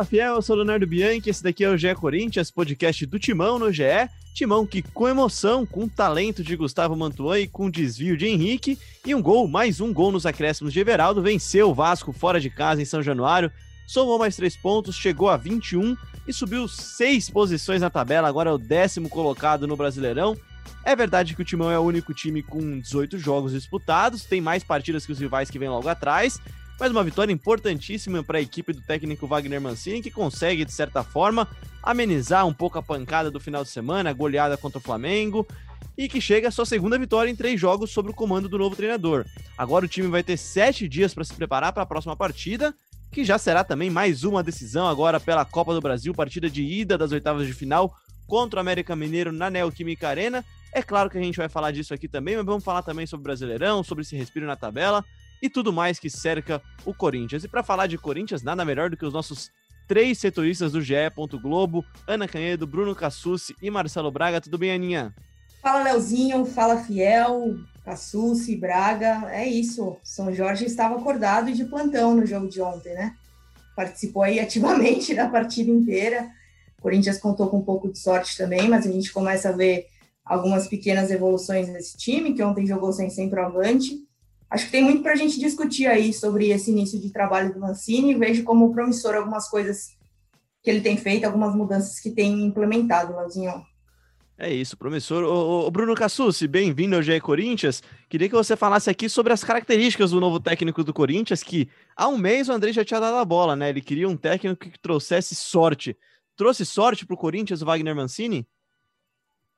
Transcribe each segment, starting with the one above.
Fala fiel, eu sou Leonardo Bianchi, esse daqui é o GE Corinthians, podcast do Timão no GE. Timão que com emoção, com talento de Gustavo Mantuan e com desvio de Henrique e um gol, mais um gol nos acréscimos de Everaldo, venceu o Vasco fora de casa em São Januário, somou mais três pontos, chegou a 21 e subiu seis posições na tabela, agora é o décimo colocado no Brasileirão. É verdade que o Timão é o único time com 18 jogos disputados, tem mais partidas que os rivais que vêm logo atrás, mas uma vitória importantíssima para a equipe do técnico Wagner Mancini, que consegue, de certa forma, amenizar um pouco a pancada do final de semana, a goleada contra o Flamengo, e que chega a sua segunda vitória em três jogos sob o comando do novo treinador. Agora o time vai ter sete dias para se preparar para a próxima partida, que já será também mais uma decisão agora pela Copa do Brasil, partida de ida das oitavas de final contra o América Mineiro na Neoquímica Arena. É claro que a gente vai falar disso aqui também, mas vamos falar também sobre o Brasileirão, sobre esse respiro na tabela e tudo mais que cerca o Corinthians. E para falar de Corinthians, nada melhor do que os nossos três setoristas do GE. Globo, Ana Canhedo, Bruno Cassucci e Marcelo Braga. Tudo bem, Aninha? Fala, Leozinho. Fala, Fiel, Cassucci, Braga. É isso. São Jorge estava acordado e de plantão no jogo de ontem, né? Participou aí ativamente da partida inteira. O Corinthians contou com um pouco de sorte também, mas a gente começa a ver algumas pequenas evoluções nesse time, que ontem jogou sem centroavante acho que tem muito para a gente discutir aí sobre esse início de trabalho do Mancini. Vejo como promissor algumas coisas que ele tem feito, algumas mudanças que tem implementado, Leozinho. É isso, promissor. O, o Bruno Cassucci, bem-vindo ao GE Corinthians. Queria que você falasse aqui sobre as características do novo técnico do Corinthians, que há um mês o André já tinha dado a bola, né? Ele queria um técnico que trouxesse sorte. Trouxe sorte para o Corinthians Wagner Mancini?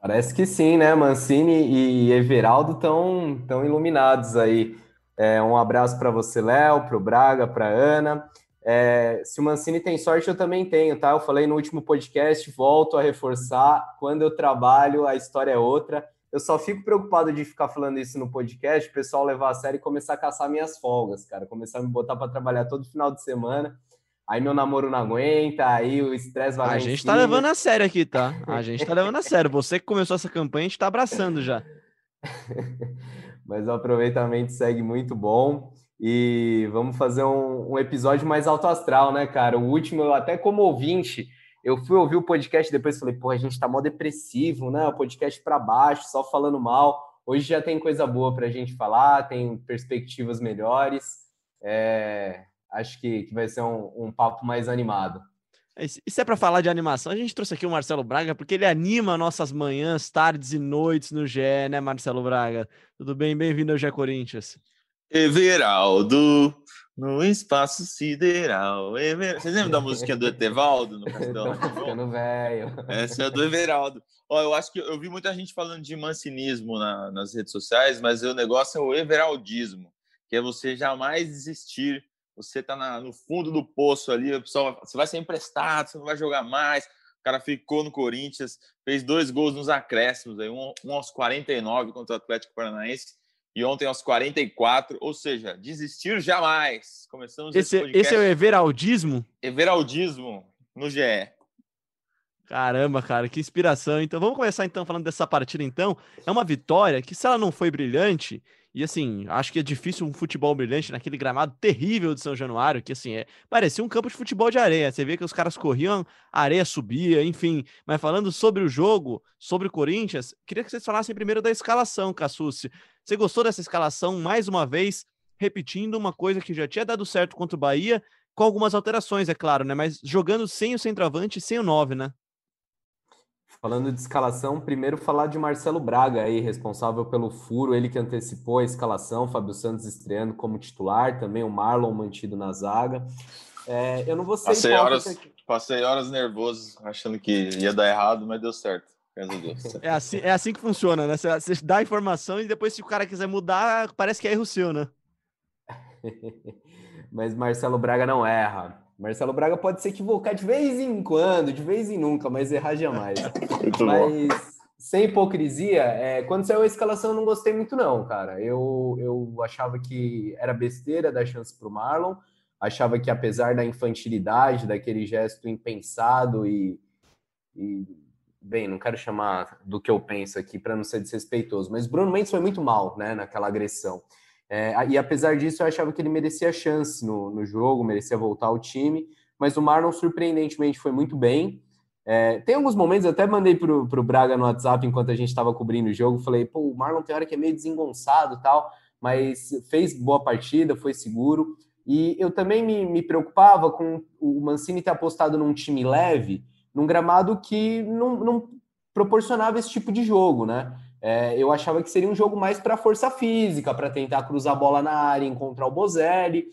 Parece que sim, né? Mancini e Everaldo estão tão iluminados aí. É, um abraço para você, Léo, para o Braga, para Ana. É, se o Mancini tem sorte, eu também tenho, tá? Eu falei no último podcast, volto a reforçar. Quando eu trabalho, a história é outra. Eu só fico preocupado de ficar falando isso no podcast, o pessoal levar a sério e começar a caçar minhas folgas, cara. Começar a me botar para trabalhar todo final de semana. Aí meu namoro não aguenta, aí o estresse vai A gente tá levando a sério aqui, tá? A gente tá levando a sério. Você que começou essa campanha, a gente tá abraçando já. Mas o aproveitamento segue muito bom. E vamos fazer um, um episódio mais alto astral, né, cara? O último, eu até como ouvinte, eu fui ouvir o podcast depois falei, pô, a gente tá mó depressivo, né? O podcast para baixo, só falando mal. Hoje já tem coisa boa para a gente falar, tem perspectivas melhores. É, acho que, que vai ser um, um papo mais animado. Isso é para falar de animação. A gente trouxe aqui o Marcelo Braga porque ele anima nossas manhãs, tardes e noites no GE, né, Marcelo Braga? Tudo bem? Bem-vindo ao GE Corinthians. Everaldo, no espaço sideral. Ever... Vocês lembram da música do Etevaldo no Castelo? Ficando velho. Essa é do Everaldo. Ó, eu acho que eu vi muita gente falando de mancinismo na, nas redes sociais, mas o negócio é o everaldismo, que é você jamais desistir. Você está no fundo do poço ali, o pessoal, você vai ser emprestado, você não vai jogar mais. O cara ficou no Corinthians, fez dois gols nos acréscimos, aí, um, um aos 49 contra o Atlético Paranaense e ontem aos 44, ou seja, desistir jamais. Começamos esse, esse, esse é o Everaldismo? Everaldismo no GE. Caramba, cara, que inspiração. Então vamos começar então falando dessa partida então. É uma vitória que se ela não foi brilhante, e assim, acho que é difícil um futebol brilhante naquele gramado terrível de São Januário, que assim, é, parecia um campo de futebol de areia. Você vê que os caras corriam, a areia subia, enfim. Mas falando sobre o jogo, sobre o Corinthians, queria que vocês falassem primeiro da escalação, Cassucci. Você gostou dessa escalação, mais uma vez, repetindo uma coisa que já tinha dado certo contra o Bahia, com algumas alterações, é claro, né? Mas jogando sem o centroavante sem o 9, né? Falando de escalação, primeiro falar de Marcelo Braga aí, responsável pelo furo, ele que antecipou a escalação, Fábio Santos estreando como titular, também o Marlon mantido na zaga. É, eu não vou ser passei horas, passei horas nervoso, achando que ia dar errado, mas deu certo. É assim, é assim que funciona, né? Você, você dá a informação e depois, se o cara quiser mudar, parece que é erro seu, né? mas Marcelo Braga não erra. Marcelo Braga pode se equivocar de vez em quando, de vez em nunca, mas errar jamais. Mas, bom. sem hipocrisia, é, quando saiu a escalação eu não gostei muito não, cara. Eu, eu achava que era besteira dar chance para o Marlon, achava que apesar da infantilidade, daquele gesto impensado e, e bem, não quero chamar do que eu penso aqui para não ser desrespeitoso, mas Bruno Mendes foi muito mal, né, naquela agressão. É, e apesar disso, eu achava que ele merecia chance no, no jogo, merecia voltar ao time, mas o Marlon surpreendentemente foi muito bem. É, tem alguns momentos, até mandei para o Braga no WhatsApp enquanto a gente estava cobrindo o jogo, falei, pô, o Marlon tem hora que é meio desengonçado tal, mas fez boa partida, foi seguro. E eu também me, me preocupava com o Mancini ter apostado num time leve, num gramado que não, não proporcionava esse tipo de jogo, né? É, eu achava que seria um jogo mais para força física, para tentar cruzar a bola na área, encontrar o Bozelli.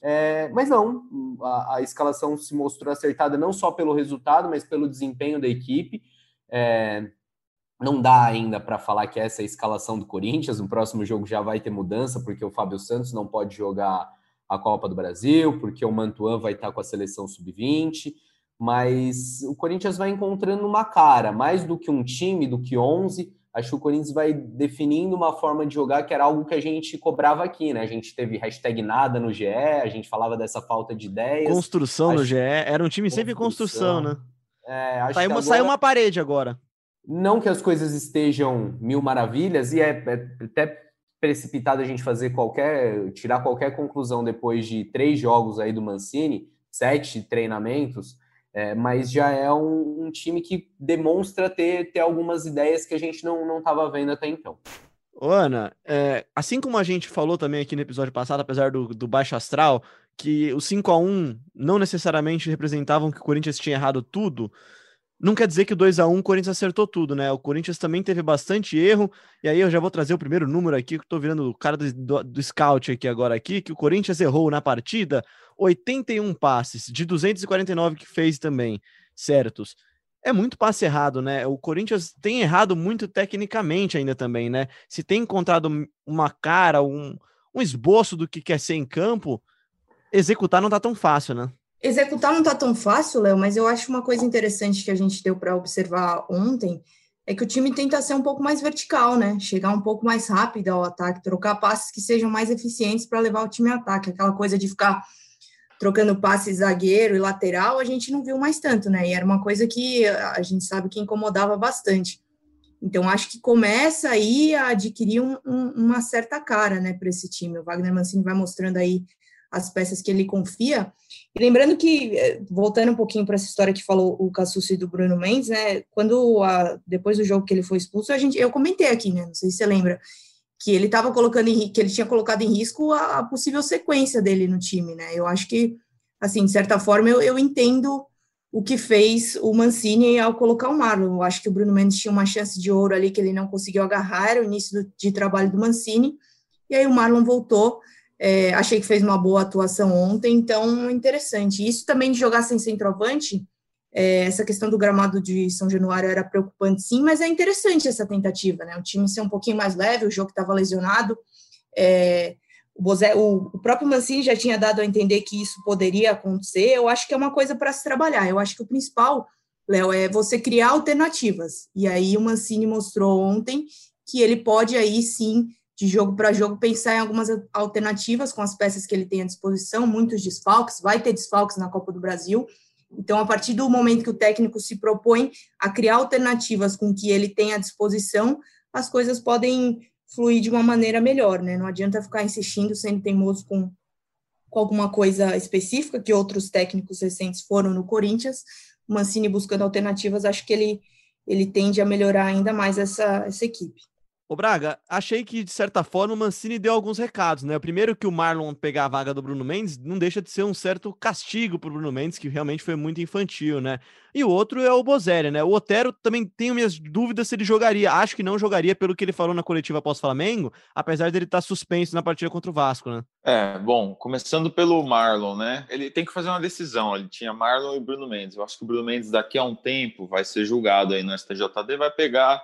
É, mas não, a, a, escalação se mostrou acertada não só pelo resultado, mas pelo desempenho da equipe. É, não dá ainda para falar que essa é a escalação do Corinthians. No próximo jogo já vai ter mudança, porque o Fábio Santos não pode jogar a Copa do Brasil, porque o Mantuan vai estar com a seleção sub-20. Mas o Corinthians vai encontrando uma cara, mais do que um time, do que 11 acho que o Corinthians vai definindo uma forma de jogar que era algo que a gente cobrava aqui, né? A gente teve hashtag nada no GE, a gente falava dessa falta de ideias. Construção acho... no GE, era um time sempre construção, né? É, acho saiu, agora... saiu uma parede agora. Não que as coisas estejam mil maravilhas, e é, é até precipitado a gente fazer qualquer, tirar qualquer conclusão depois de três jogos aí do Mancini, sete treinamentos, é, mas já é um, um, time que demonstra ter, ter algumas ideias que a gente não estava vendo até então. Ô, Ana, é, assim como a gente falou também aqui no episódio passado, apesar do, do baixo astral, que os 5 a 1 não necessariamente representavam que o Corinthians tinha errado tudo, não quer dizer que o 2 a 1 o Corinthians acertou tudo, né? O Corinthians também teve bastante erro, e aí eu já vou trazer o primeiro número aqui, que eu tô virando o cara do, do, do scout aqui agora aqui, que o Corinthians errou na partida 81 passes, de 249 que fez também, certos. É muito passe errado, né? O Corinthians tem errado muito tecnicamente ainda também, né? Se tem encontrado uma cara, um, um esboço do que quer ser em campo, executar não tá tão fácil, né? Executar não tá tão fácil, Léo, mas eu acho uma coisa interessante que a gente deu para observar ontem é que o time tenta ser um pouco mais vertical, né? Chegar um pouco mais rápido ao ataque, trocar passes que sejam mais eficientes para levar o time ao ataque. Aquela coisa de ficar trocando passe zagueiro e lateral, a gente não viu mais tanto, né? E era uma coisa que a gente sabe que incomodava bastante. Então, acho que começa aí a adquirir um, um, uma certa cara, né, para esse time. O Wagner Mancini vai mostrando aí as peças que ele confia. E lembrando que, eh, voltando um pouquinho para essa história que falou o Cassucci do Bruno Mendes, né, quando, a, depois do jogo que ele foi expulso, a gente, eu comentei aqui, né, não sei se você lembra, que ele estava colocando em, que ele tinha colocado em risco a, a, possível sequência dele no time, né? Eu acho que, assim, de certa forma, eu, eu entendo o que fez o Mancini ao colocar o Marlon. Eu acho que o Bruno Mendes tinha uma chance de ouro ali que ele não conseguiu agarrar, era o início do, de trabalho do Mancini, e aí o Marlon voltou. É, achei que fez uma boa atuação ontem, então interessante. Isso também de jogar sem centroavante, é, essa questão do gramado de São Januário era preocupante, sim, mas é interessante essa tentativa, né? O time ser um pouquinho mais leve, o jogo estava lesionado. É, o, Bozé, o, o, próprio Mancini já tinha dado a entender que isso poderia acontecer. Eu acho que é uma coisa para se trabalhar. Eu acho que o principal, Léo, é você criar alternativas. E aí o Mancini mostrou ontem que ele pode aí sim, de jogo para jogo, pensar em algumas alternativas com as peças que ele tem à disposição, muitos desfalques, vai ter desfalques na Copa do Brasil então, a partir do momento que o técnico se propõe a criar alternativas com que ele tem à disposição, as coisas podem fluir de uma maneira melhor, né? Não adianta ficar insistindo, sendo teimoso com, com alguma coisa específica, que outros técnicos recentes foram no Corinthians. Mancini buscando alternativas, acho que ele, ele tende a melhorar ainda mais essa, essa equipe. Ô Braga, achei que de certa forma o Mancini deu alguns recados, né? O primeiro que o Marlon pegar a vaga do Bruno Mendes não deixa de ser um certo castigo para o Bruno Mendes, que realmente foi muito infantil, né? E o outro é o Bozelli, né? O Otero também tenho minhas dúvidas se ele jogaria. Acho que não jogaria pelo que ele falou na coletiva após Flamengo, apesar dele estar tá suspenso na partida contra o Vasco, né? É, bom, começando pelo Marlon, né? Ele tem que fazer uma decisão. Ele tinha Marlon e Bruno Mendes. Eu acho que o Bruno Mendes daqui a um tempo vai ser julgado aí no STJD, vai pegar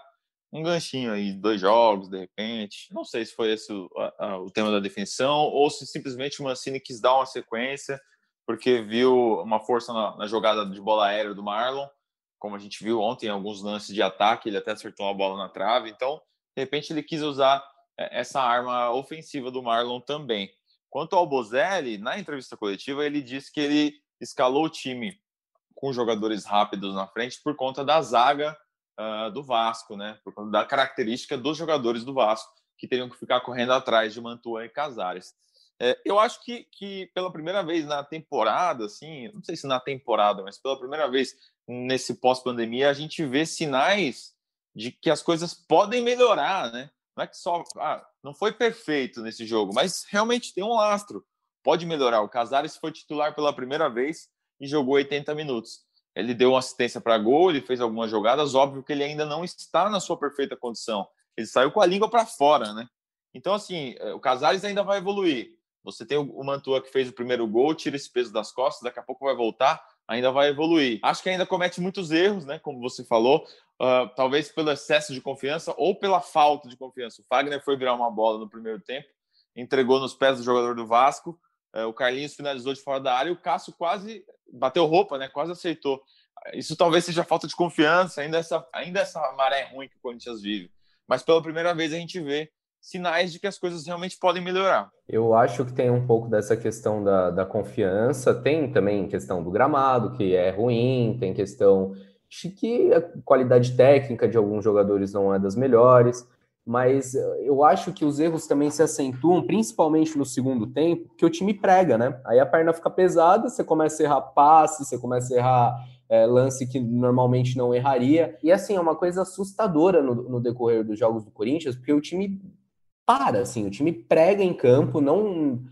um ganchinho aí, dois jogos, de repente. Não sei se foi esse o, a, o tema da definição ou se simplesmente o Mancini quis dar uma sequência porque viu uma força na, na, jogada de bola aérea do Marlon, como a gente viu ontem, em alguns lances de ataque, ele até acertou uma bola na trave. Então, de repente, ele quis usar é, essa arma ofensiva do Marlon também. Quanto ao Bozelli, na entrevista coletiva, ele disse que ele escalou o time com jogadores rápidos na frente por conta da zaga uh, do Vasco, né? Por conta da característica dos jogadores do Vasco, que teriam que ficar correndo atrás de Mantua e Casares. É, eu acho que, que pela primeira vez na temporada, assim, não sei se na temporada, mas pela primeira vez nesse pós-pandemia, a gente vê sinais de que as coisas podem melhorar, né? Não é que só ah, não foi perfeito nesse jogo, mas realmente tem um lastro. Pode melhorar. O Casares foi titular pela primeira vez e jogou 80 minutos. Ele deu uma assistência para gol, ele fez algumas jogadas. Óbvio que ele ainda não está na sua perfeita condição. Ele saiu com a língua para fora, né? Então, assim, eh, o Casares ainda vai evoluir. Você tem o Mantua que fez o primeiro gol, tira esse peso das costas, daqui a pouco vai voltar, ainda vai evoluir. Acho que ainda comete muitos erros, né? Como você falou, uh, talvez pelo excesso de confiança ou pela falta de confiança. O Fagner foi virar uma bola no primeiro tempo, entregou nos pés do jogador do Vasco. Uh, o Carlinhos finalizou de fora da área e o Cássio quase bateu roupa, né? Quase aceitou. Isso talvez seja falta de confiança, ainda essa, ainda essa maré ruim que o Corinthians vive. Mas pela primeira vez a gente vê sinais de que as coisas realmente podem melhorar. Eu acho que tem um pouco dessa questão da, da confiança, tem também questão do gramado, que é ruim, tem questão de que a qualidade técnica de alguns jogadores não é das melhores, mas eu acho que os erros também se acentuam, principalmente no segundo tempo, que o time prega, né? Aí a perna fica pesada, você começa a errar passe, você começa a errar é, lance que normalmente não erraria. E assim, é uma coisa assustadora no, no decorrer dos jogos do Corinthians, porque o time para, assim, o time prega em campo, não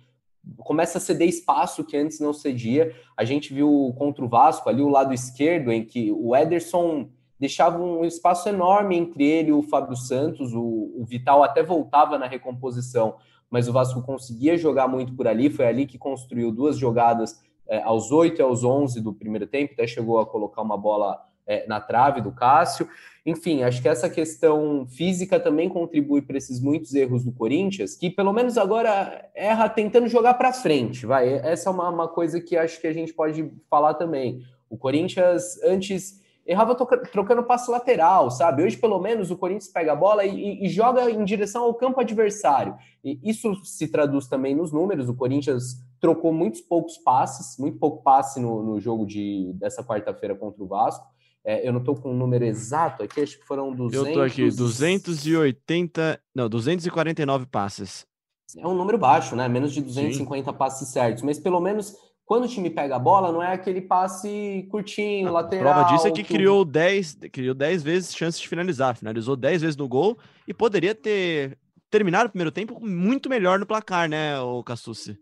começa a ceder espaço que antes não cedia. A gente viu contra o Vasco ali o lado esquerdo, em que o Ederson deixava um espaço enorme entre ele e o Fábio Santos, o, o Vital até voltava na recomposição, mas o Vasco conseguia jogar muito por ali, foi ali que construiu duas jogadas é, aos 8 e aos 11 do primeiro tempo, até chegou a colocar uma bola é, na trave do Cássio. Enfim, acho que essa questão física também contribui para esses muitos erros do Corinthians, que pelo menos agora erra tentando jogar para frente. Vai, essa é uma, uma coisa que acho que a gente pode falar também. O Corinthians antes errava trocando passe lateral, sabe? Hoje, pelo menos, o Corinthians pega a bola e, e, joga em direção ao campo adversário. E isso se traduz também nos números. O Corinthians trocou muitos poucos passes, muito pouco passe no, no jogo de, dessa quarta-feira contra o Vasco. É, eu não estou com o número exato aqui, acho que foram 200... Eu estou aqui, 280... Não, 249 passes. É um número baixo, né? Menos de 250 Sim. passes certos. Mas pelo menos quando o time pega a bola, não é aquele passe curtinho, a lateral. prova disso é que tudo. criou 10, criou 10 vezes chances de finalizar. Finalizou 10 vezes no gol e poderia ter terminado o primeiro tempo muito melhor no placar, né, o Cassucci?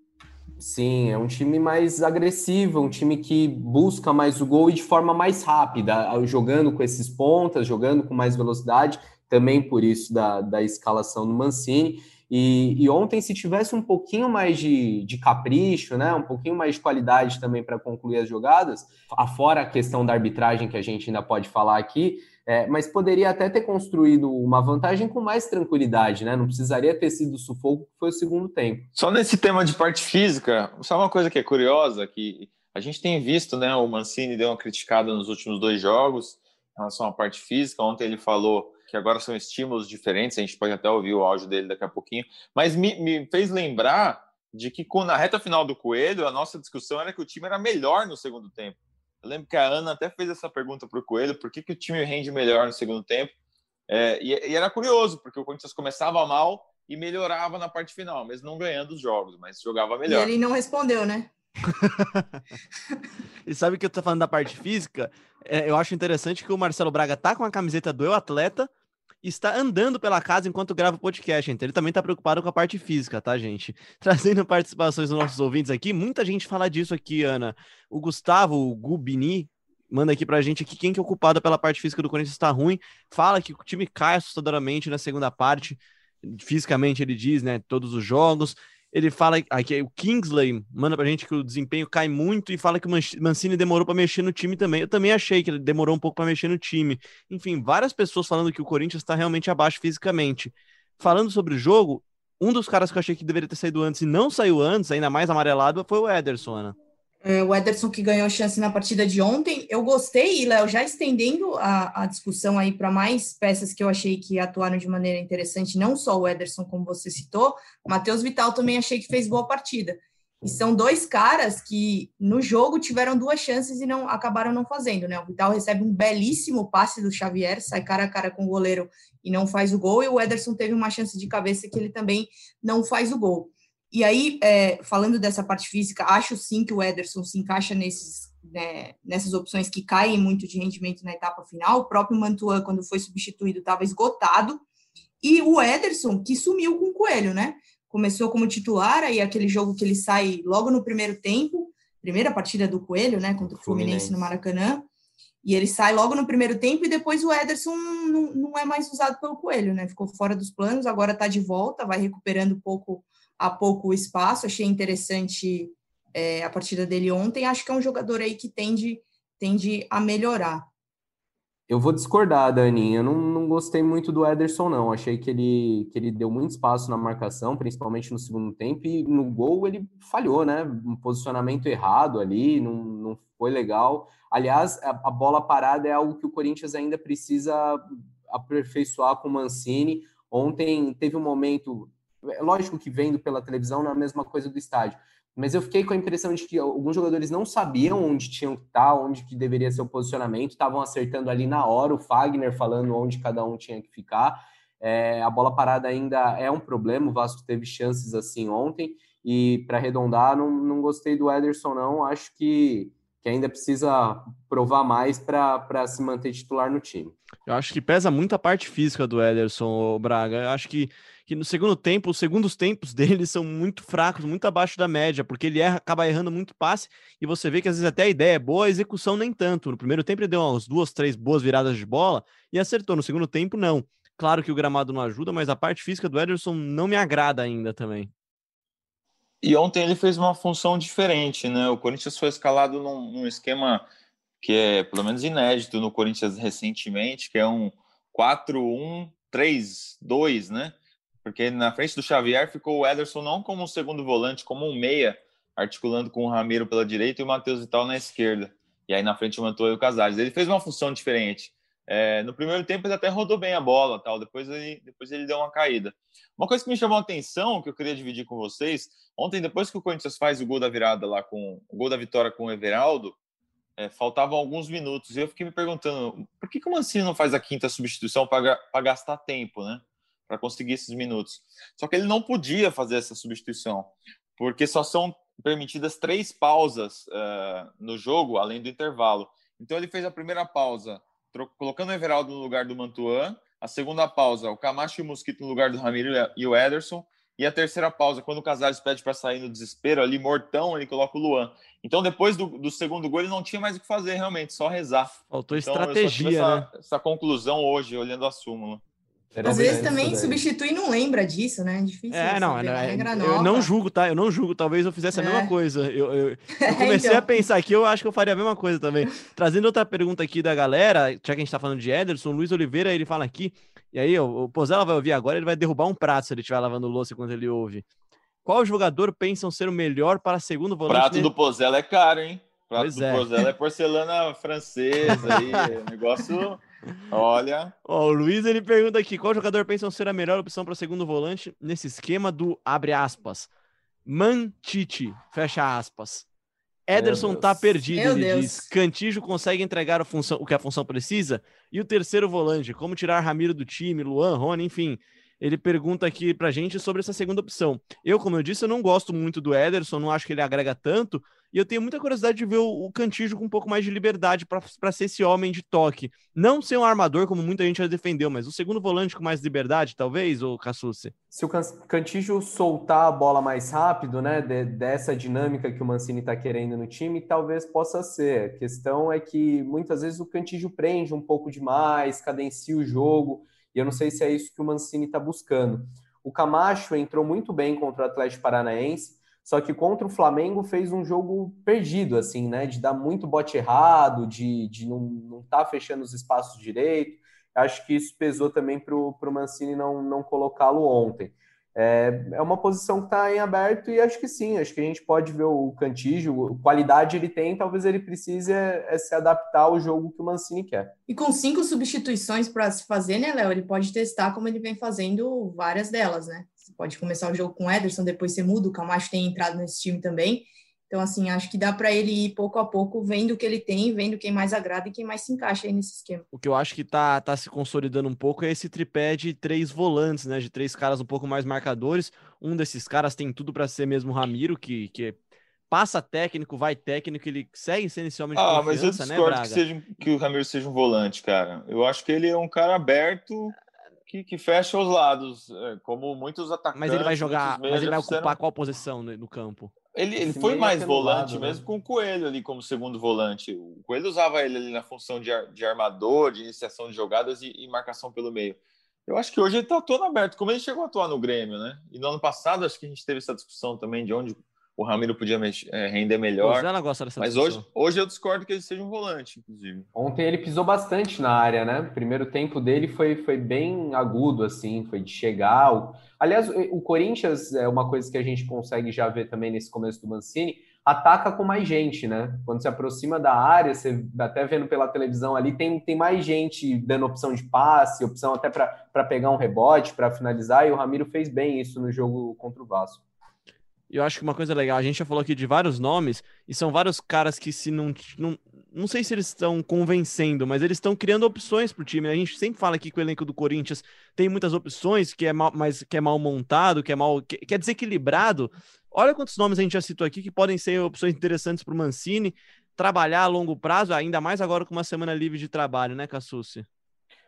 Sim, é um time mais agressivo, um time que busca mais o gol e de forma mais rápida, jogando com esses pontas, jogando com mais velocidade, também por isso da, da escalação do Mancini. E, e ontem, se tivesse um pouquinho mais de, de capricho, né, um pouquinho mais de qualidade também para concluir as jogadas, afora a questão da arbitragem que a gente ainda pode falar aqui, é, mas poderia até ter construído uma vantagem com mais tranquilidade, né? Não precisaria ter sido sufoco que foi o segundo tempo. Só nesse tema de parte física, só uma coisa que é curiosa, que a gente tem visto, né? O Mancini deu uma criticada nos últimos dois jogos em relação à parte física. Ontem ele falou que agora são estímulos diferentes, a gente pode até ouvir o áudio dele daqui a pouquinho, mas me, me fez lembrar de que na reta final do Coelho, a nossa discussão era que o time era melhor no segundo tempo. Eu lembro que a Ana até fez essa pergunta para o Coelho: por que, que o time rende melhor no segundo tempo? É, e, e, era curioso, porque o Corinthians começava mal e melhorava na parte final, mesmo não ganhando os jogos, mas jogava melhor. E ele não respondeu, né? e sabe que eu tô falando da parte física? É, eu acho interessante que o Marcelo Braga tá com a camiseta do Eu Atleta, está andando pela casa enquanto grava o podcast, então ele também está preocupado com a parte física, tá, gente? Trazendo participações dos nossos ouvintes aqui, muita gente fala disso aqui, Ana. O Gustavo o Gubini manda aqui pra gente aqui quem que é ocupado pela parte física do Corinthians está ruim, fala que o time cai assustadoramente na segunda parte, fisicamente ele diz, né, todos os jogos, ele fala aqui, o Kingsley manda pra gente que o desempenho cai muito e fala que o Mancini demorou para mexer no time também. Eu também achei que ele demorou um pouco para mexer no time. Enfim, várias pessoas falando que o Corinthians está realmente abaixo fisicamente. Falando sobre o jogo, um dos caras que eu achei que deveria ter saído antes e não saiu antes, ainda mais amarelado, foi o Ederson, Ana. É, o Ederson que ganhou chance na partida de ontem. Eu gostei, Léo, já estendendo a, a discussão aí para mais peças que eu achei que atuaram de maneira interessante, não só o Ederson, como você citou, Matheus Vital também achei que fez boa partida. E são dois caras que no jogo tiveram duas chances e não acabaram não fazendo, né? O Vital recebe um belíssimo passe do Xavier, sai cara a cara com o goleiro e não faz o gol, e o Ederson teve uma chance de cabeça que ele também não faz o gol. E aí, é, falando dessa parte física, acho sim que o Ederson se encaixa nesses, né, nessas opções que caem muito de rendimento na etapa final. O próprio Mantuan, quando foi substituído, estava esgotado. E o Ederson, que sumiu com o Coelho, né? Começou como titular, aí aquele jogo que ele sai logo no primeiro tempo, primeira partida do Coelho, né, contra o Fluminense, Fluminense. no Maracanã. E ele sai logo no primeiro tempo e depois o Ederson não, não é mais usado pelo Coelho, né? Ficou fora dos planos, agora está de volta, vai recuperando pouco a pouco espaço. Achei interessante é, a partida dele ontem. Acho que é um jogador aí que tende, tende a melhorar. Eu vou discordar, Dani. Eu não, não gostei muito do Ederson, não. Achei que ele, que ele deu muito espaço na marcação, principalmente no segundo tempo, e no gol ele falhou, né? Um posicionamento errado ali, não, não foi legal. Aliás, a, a bola parada é algo que o Corinthians ainda precisa aperfeiçoar com o Mancini. Ontem teve um momento, lógico que vendo pela televisão não é a mesma coisa do estádio, mas eu fiquei com a impressão de que alguns jogadores não sabiam onde tinham que estar, onde que deveria ser o posicionamento, estavam acertando ali na hora, o Fagner falando onde cada um tinha que ficar. É, a bola parada ainda é um problema, o Vasco teve chances assim ontem, e para arredondar, não, não gostei do Ederson, não. Acho que, que ainda precisa provar mais para se manter titular no time. Eu acho que pesa muito a parte física do Ederson, Braga. Eu acho que que no segundo tempo, os segundos tempos dele são muito fracos, muito abaixo da média, porque ele erra, acaba errando muito passe e você vê que às vezes até a ideia é boa, a execução nem tanto. No primeiro tempo ele deu umas duas, três boas viradas de bola e acertou. No segundo tempo, não. Claro que o gramado não ajuda, mas a parte física do Ederson não me agrada ainda também. E ontem ele fez uma função diferente, né? O Corinthians foi escalado num, num esquema que é pelo menos inédito no Corinthians recentemente, que é um 4-1-3-2, né? Porque na frente do Xavier ficou o Ederson não como um segundo volante, como um meia, articulando com o Ramiro pela direita e o Matheus Vital na esquerda. E aí na frente o Mantua e o Casares. Ele fez uma função diferente. É, no primeiro tempo ele até rodou bem a bola, tal. Depois ele, depois ele deu uma caída. Uma coisa que me chamou a atenção, que eu queria dividir com vocês, ontem depois que o Corinthians faz o gol da virada lá com o gol da vitória com o Everaldo, é, faltavam alguns minutos. E eu fiquei me perguntando por que, que o Mancini não faz a quinta substituição para gastar tempo, né? Para conseguir esses minutos. Só que ele não podia fazer essa substituição, porque só são permitidas três pausas uh, no jogo, além do intervalo. Então ele fez a primeira pausa, colocando o Everaldo no lugar do Mantuan, a segunda pausa, o Camacho e o Mosquito no lugar do Ramiro e o Ederson, e a terceira pausa, quando o Casares pede para sair no desespero, ali mortão, ele coloca o Luan. Então, depois do, do, segundo gol, ele não tinha mais o que fazer, realmente, só rezar. Faltou então, estratégia, essa, né? essa conclusão hoje, olhando a súmula. Às vezes também substitui e não lembra disso, né? É difícil. É, não, é, eu não julgo, tá? Eu não julgo, talvez eu fizesse a é. mesma coisa. Eu, eu, eu comecei então. a pensar aqui, eu acho que eu faria a mesma coisa também. Trazendo outra pergunta aqui da galera, já que a gente tá falando de Ederson, Luiz Oliveira, ele fala aqui, e aí o, Pozella vai ouvir agora, ele vai derrubar um prato se ele estiver lavando louça enquanto ele ouve. Qual jogador pensam ser o melhor para segundo volante? Prato do Pozella é caro, hein? Prato pois do é. Pozella é porcelana francesa aí, negócio... Olha. Ó, o Luiz ele pergunta aqui: qual jogador pensam ser a melhor opção para o segundo volante nesse esquema do abre aspas? Mantite, fecha aspas. Ederson tá perdido, Meu ele Deus. diz. Cantijo consegue entregar a função, o que a função precisa? E o terceiro volante, como tirar Ramiro do time, Luan, Rony, enfim. Ele pergunta aqui pra gente sobre essa segunda opção. Eu, como eu disse, eu não gosto muito do Ederson, não acho que ele agrega tanto, e eu tenho muita curiosidade de ver o, o com um pouco mais de liberdade para ser esse homem de toque. Não ser um armador, como muita gente já defendeu, mas o segundo volante com mais liberdade, talvez, ou Cassucci? Se o Cantijo soltar a bola mais rápido, né, de, dessa dinâmica que o Mancini está querendo no time, talvez possa ser. A questão é que muitas vezes o Cantijo prende um pouco demais, cadencia o jogo, e eu não sei se é isso que o Mancini está buscando. O Camacho entrou muito bem contra o Atlético Paranaense, só que contra o Flamengo fez um jogo perdido, assim, né? De dar muito bote errado, de, de não estar tá fechando os espaços direito. Acho que isso pesou também para o Mancini não, não colocá-lo ontem. É, é uma posição que está em aberto e acho que sim, acho que a gente pode ver o Cantígio, qualidade ele tem, talvez ele precise é, é se adaptar ao jogo que o Mancini quer. E com cinco substituições para se fazer, né, Léo? Ele pode testar como ele vem fazendo várias delas, né? Você pode começar o jogo com o Ederson, depois você muda, o Camacho tem entrado nesse time também. Então, assim, acho que dá para ele ir pouco a pouco, vendo o que ele tem, vendo quem mais agrada e quem mais se encaixa aí nesse esquema. O que eu acho que tá, tá se consolidando um pouco é esse tripé de três volantes, né? De três caras um pouco mais marcadores. Um desses caras tem tudo para ser mesmo o Ramiro, que, que passa técnico, vai técnico, ele segue sendo esse homem de ah, mas eu né, discordo né, que, seja, que o Ramiro seja um volante, cara. Eu acho que ele é um cara aberto que, que fecha os lados, é, como muitos atacantes. Mas ele vai jogar, mas ele vai ocupar qual posição no, no campo? Ele, ele foi mais volante lado, né? mesmo né? com o Coelho ali como segundo volante. O Coelho usava ele ali na função de, de armador, de iniciação de jogadas e, e, marcação pelo meio. Eu acho que hoje ele está todo aberto, como ele chegou a atuar no Grêmio, né? E no ano passado acho que a gente teve essa discussão também de onde o Ramiro podia mexer, é, render melhor. Ela gosta dessa mas hoje, hoje eu discordo que ele seja um volante, inclusive. Ontem ele pisou bastante na área, né? O primeiro tempo dele foi, foi bem agudo, assim, foi de chegar. Aliás, o Corinthians é uma coisa que a gente consegue já ver também nesse começo do Mancini, ataca com mais gente, né? Quando se aproxima da área, você até vendo pela televisão ali, tem, tem mais gente dando opção de passe, opção até para pegar um rebote, para finalizar, e o Ramiro fez bem isso no jogo contra o Vasco. Eu acho que uma coisa legal, a gente já falou aqui de vários nomes, e são vários caras que se não. Não, não sei se eles estão convencendo, mas eles estão criando opções para o time. A gente sempre fala aqui que o elenco do Corinthians tem muitas opções, que é mal, mas que é mal montado, que é mal. que, que é desequilibrado. Olha quantos nomes a gente já citou aqui que podem ser opções interessantes para o Mancini trabalhar a longo prazo, ainda mais agora com uma semana livre de trabalho, né, Cassucci?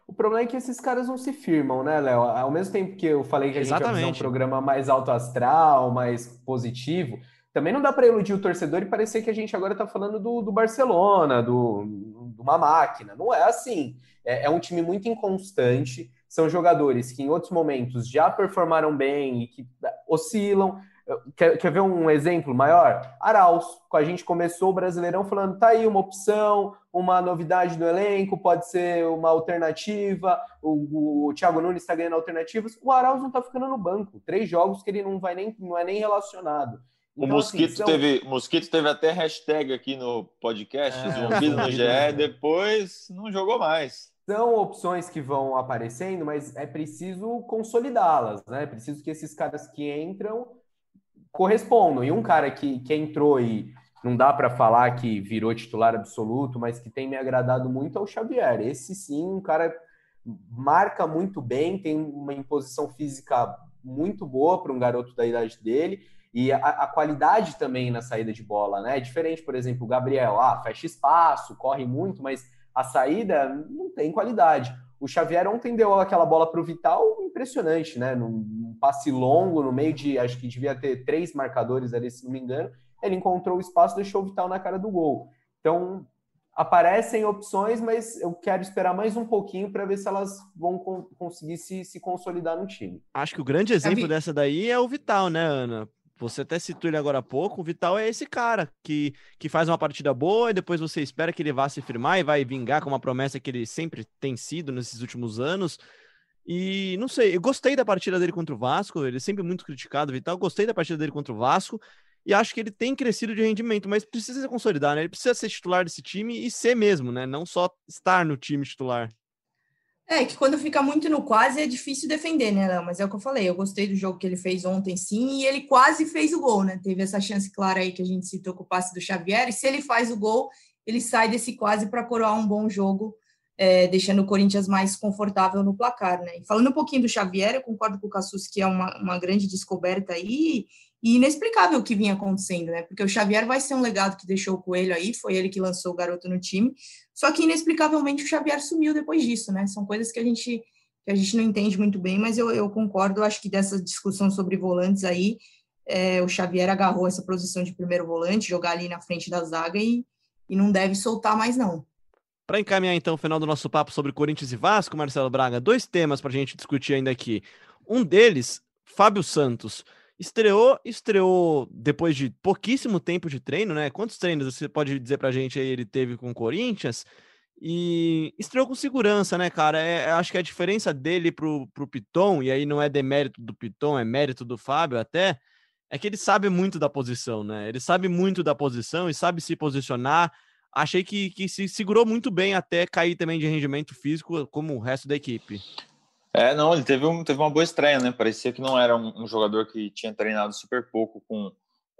O problema é que esses caras não se firmam, né, Léo? Ao mesmo tempo que eu falei que a Exatamente. gente ia fazer um programa mais alto astral, mais positivo, também não dá para iludir o torcedor e parecer que a gente agora está falando do, do Barcelona, do, de uma máquina. Não é assim. É, é, um time muito inconstante. São jogadores que em outros momentos já performaram bem e que oscilam. Quer, quer ver um exemplo maior? Arauz. A gente começou o Brasileirão falando, tá aí uma opção, uma novidade do elenco, pode ser uma alternativa. O, o Thiago Nunes está ganhando alternativas. O Arauz não está ficando no banco. Três jogos que ele não vai nem, não é nem relacionado. Então, o Mosquito, assim, são... teve, Mosquito teve até hashtag aqui no podcast, é, no GE, depois não jogou mais. São opções que vão aparecendo, mas é preciso consolidá-las, né? É preciso que esses caras que entram correspondam. E um cara que, que entrou e não dá para falar que virou titular absoluto, mas que tem me agradado muito é o Xavier. Esse sim, um cara marca muito bem, tem uma imposição física muito boa para um garoto da idade dele. E a, a, qualidade também na saída de bola, né? É diferente, por exemplo, o Gabriel, ah, fecha espaço, corre muito, mas a saída não tem qualidade. O Xavier ontem deu aquela bola para o Vital impressionante, né? Num, passe longo, no meio de, acho que devia ter três marcadores ali, se não me engano. Ele encontrou o espaço, deixou o Vital na cara do gol. Então, aparecem opções, mas eu quero esperar mais um pouquinho para ver se elas vão conseguir se, se consolidar no time. Acho que o grande exemplo dessa daí é o Vital, né, Ana? Você até citou ele agora há pouco. O Vital é esse cara que, que faz uma partida boa e depois você espera que ele vá se firmar e vai vingar com uma promessa que ele sempre tem sido nesses últimos anos. E não sei, eu gostei da partida dele contra o Vasco. Ele é sempre muito criticado, Vital. Gostei da partida dele contra o Vasco e acho que ele tem crescido de rendimento, mas precisa se consolidar, né? Ele precisa ser titular desse time e ser mesmo, né? Não só estar no time titular. É, que quando fica muito no quase é difícil defender, né, Léo? Mas é o que eu falei, eu gostei do jogo que ele fez ontem, sim, e ele quase fez o gol, né? Teve essa chance clara aí que a gente citou com o passe do Xavier, e se ele faz o gol, ele sai desse quase para coroar um bom jogo, é, deixando o Corinthians mais confortável no placar, né? E falando um pouquinho do Xavier, eu concordo com o Cassus que é uma, uma grande descoberta aí, e inexplicável o que vinha acontecendo, né? Porque o Xavier vai ser um legado que deixou o Coelho aí, foi ele que lançou o garoto no time. Só que inexplicavelmente o Xavier sumiu depois disso, né? São coisas que a gente que a gente não entende muito bem, mas eu, eu concordo, acho que dessa discussão sobre volantes aí, é, o Xavier agarrou essa posição de primeiro volante, jogar ali na frente da zaga e, e não deve soltar mais, não. Para encaminhar então o final do nosso papo sobre Corinthians e Vasco, Marcelo Braga, dois temas para a gente discutir ainda aqui. Um deles, Fábio Santos. Estreou, estreou depois de pouquíssimo tempo de treino, né? Quantos treinos você pode dizer pra gente aí ele teve com o Corinthians? E estreou com segurança, né, cara? É, acho que a diferença dele pro, pro Piton, e aí não é demérito do Piton, é mérito do Fábio até, é que ele sabe muito da posição, né? Ele sabe muito da posição e sabe se posicionar. Achei que, que se segurou muito bem até cair também de rendimento físico, como o resto da equipe. É, não, ele teve, um, teve uma boa estreia, né? Parecia que não era um, um, jogador que tinha treinado super pouco com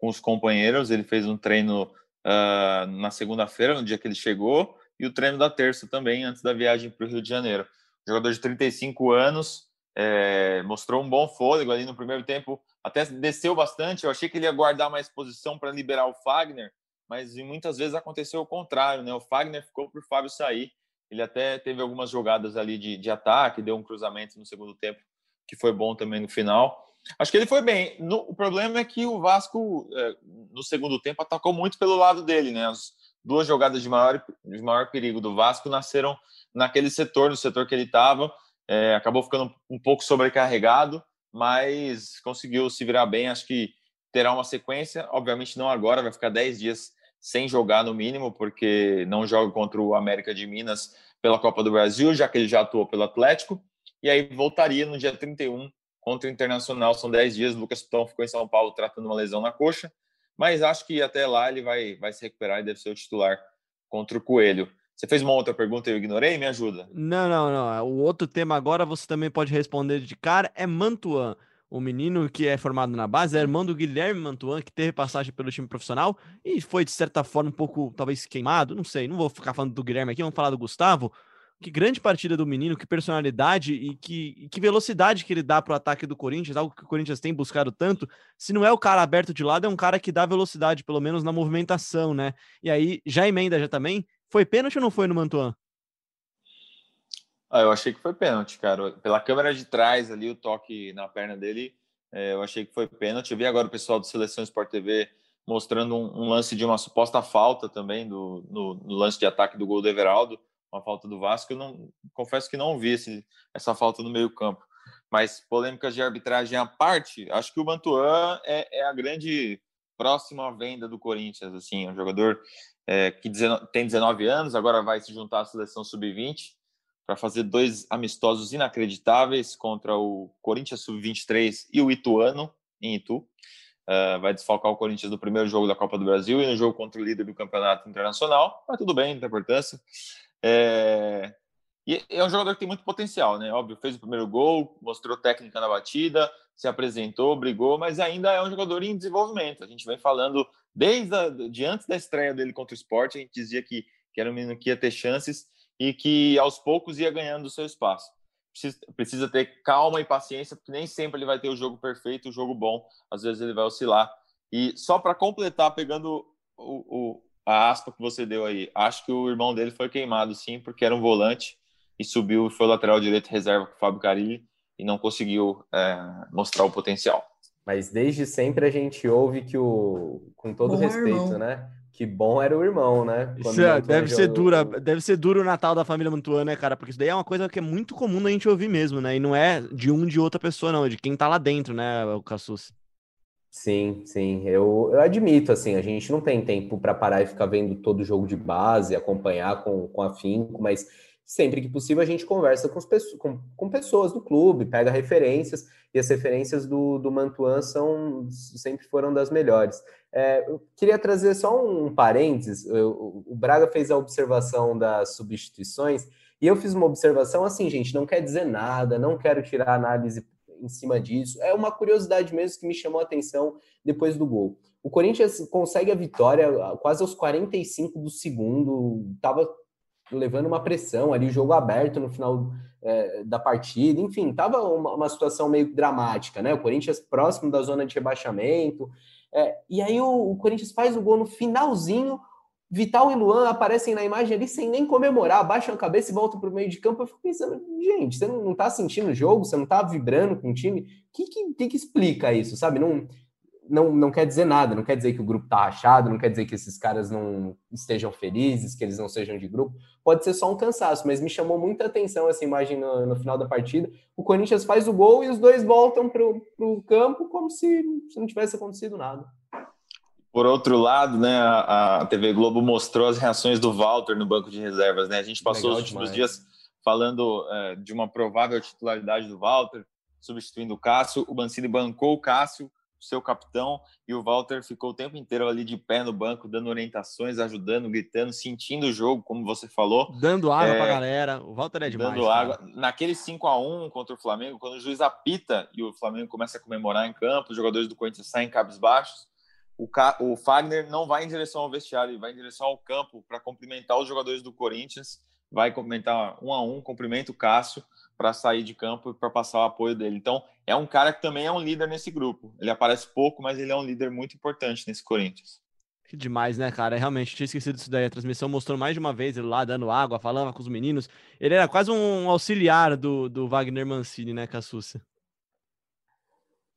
com os companheiros. Ele fez um treino uh, na segunda-feira, no dia que ele chegou, e o treino da terça também, antes da viagem para o Rio de Janeiro. Jogador de 35 anos, é, mostrou um bom fôlego ali no primeiro tempo, até desceu bastante. Eu achei que ele ia guardar mais posição para liberar o Fagner, mas muitas vezes aconteceu o contrário, né? O Fagner ficou por Fábio sair. Ele até teve algumas jogadas ali de, de ataque, deu um cruzamento no segundo tempo, que foi bom também no final. Acho que ele foi bem. No, o problema é que o Vasco, é, no segundo tempo, atacou muito pelo lado dele, né? As duas jogadas de maior, de maior perigo do Vasco nasceram naquele setor, no setor que ele estava. É, acabou ficando um pouco sobrecarregado, mas conseguiu se virar bem. Acho que terá uma sequência. Obviamente, não agora, vai ficar 10 dias sem jogar no mínimo, porque não joga contra o América de Minas pela Copa do Brasil, já que ele já atuou pelo Atlético. E aí voltaria no dia 31 contra o Internacional. São 10 dias. Lucas Piton ficou em São Paulo tratando uma lesão na coxa, mas acho que até lá ele vai, vai se recuperar e deve ser o titular contra o Coelho. Você fez uma outra pergunta e eu ignorei? Me ajuda. Não, não, não. O outro tema agora você também pode responder de cara é Mantuan. O menino que é formado na base é irmão do Guilherme Mantuan, que teve passagem pelo time profissional e foi, de certa forma, um pouco, talvez, queimado. Não sei, não vou ficar falando do Guilherme aqui, vamos falar do Gustavo. Que grande partida do menino, que personalidade e que, e que velocidade que ele dá para o ataque do Corinthians, algo que o Corinthians tem buscado tanto. Se não é o cara aberto de lado, é um cara que dá velocidade, pelo menos na movimentação, né? E aí, já emenda já também, foi pênalti ou não foi no Mantuan? Ah, eu achei que foi pênalti, cara. Pela câmera de trás ali, o toque na perna dele, é, eu achei que foi pênalti. Eu vi agora o pessoal do Seleção Sport TV mostrando um, um lance de uma suposta falta também do, no, no, lance de ataque do gol do Everaldo, uma falta do Vasco. Eu não, confesso que não vi esse, essa falta no meio campo. Mas polêmicas de arbitragem à parte, acho que o Mantuan é, é a grande próxima venda do Corinthians. Assim, é um jogador é, que tem 19 anos, agora vai se juntar à seleção sub-20 para fazer dois amistosos inacreditáveis contra o Corinthians sub-23 e o Ituano, em Itu. Uh, vai desfalcar o Corinthians no primeiro jogo da Copa do Brasil e no jogo contra o líder do campeonato internacional, mas tudo bem, não tem importância. É... E é um jogador que tem muito potencial, né? Óbvio, fez o primeiro gol, mostrou técnica na batida, se apresentou, brigou, mas ainda é um jogador em desenvolvimento. A gente vem falando desde a, de antes da estreia dele contra o esporte, a gente dizia que, que era um menino que ia ter chances e que aos poucos ia ganhando o seu espaço. Precisa, precisa ter calma e paciência, porque nem sempre ele vai ter o jogo perfeito, o jogo bom, às vezes ele vai oscilar. E só para completar, pegando o, o, a aspa que você deu aí, acho que o irmão dele foi queimado sim, porque era um volante e subiu e foi lateral direito reserva com o Fábio Carilli e não conseguiu é, mostrar o potencial. Mas desde sempre a gente ouve que o, com todo Bom respeito, irmão. né? Que bom era o irmão, né? Isso é, deve ser dura, deve ser duro o Natal da família Mantuan, né, cara? Porque isso daí é uma coisa que é muito comum a gente ouvir mesmo, né? E não é de um de outra pessoa, não, é de quem tá lá dentro, né, o Cassus. Sim, sim, eu, eu admito, assim, a gente não tem tempo para parar e ficar vendo todo o jogo de base, acompanhar com, com afinco, mas sempre que possível a gente conversa com, com, com, pessoas do clube, pega referências, e as referências do, do Mantuan são, sempre foram das melhores. É, eu queria trazer só um parênteses, eu, o Braga fez a observação das substituições, e eu fiz uma observação assim, gente, não quer dizer nada, não quero tirar análise em cima disso, é uma curiosidade mesmo que me chamou a atenção depois do gol. O Corinthians consegue a vitória quase aos 45 do segundo, estava levando uma pressão ali, jogo aberto no final é, da partida, enfim, tava uma, uma, situação meio dramática, né? O Corinthians próximo da zona de rebaixamento, é, e aí o, o, Corinthians faz o gol no finalzinho, Vital e Luan aparecem na imagem ali sem nem comemorar, baixam a cabeça e voltam para o meio de campo. Eu fico pensando, gente, você não, não tá sentindo o jogo, você não tá vibrando com o time? O que, que, que explica isso, sabe? Não, não, não quer dizer nada, não quer dizer que o grupo está rachado, não quer dizer que esses caras não estejam felizes, que eles não sejam de grupo. Pode ser só um cansaço, mas me chamou muita atenção essa imagem no, no final da partida. O Corinthians faz o gol e os dois voltam para o campo como se, se não tivesse acontecido nada. Por outro lado, né, a, a, TV Globo mostrou as reações do Walter no banco de reservas. Né? A gente passou Legal os últimos demais. dias falando é, de uma provável titularidade do Walter, substituindo o Cássio. O Mancini bancou o Cássio seu capitão, e o Walter ficou o tempo inteiro ali de pé no banco, dando orientações, ajudando, gritando, sentindo o jogo, como você falou. Dando água é, pra galera. O Walter é demais. Dando água. Naquele 5 a 1 contra o Flamengo, quando o juiz apita e o Flamengo começa a comemorar em campo, os jogadores do Corinthians saem cabisbaixos, o, o Fagner não vai em direção ao vestiário, ele vai em direção ao campo para cumprimentar os jogadores do Corinthians, vai cumprimentar um a um, cumprimenta o Cássio para sair de campo e para passar o apoio dele. Então, é um cara que também é um líder nesse grupo. Ele aparece pouco, mas ele é um líder muito importante nesse Corinthians. Que demais, né, cara? Realmente, tinha esquecido disso daí. A transmissão mostrou mais de uma vez ele lá dando água, falando com os meninos. Ele era quase um auxiliar do, do Wagner Mancini, né, Cassucci?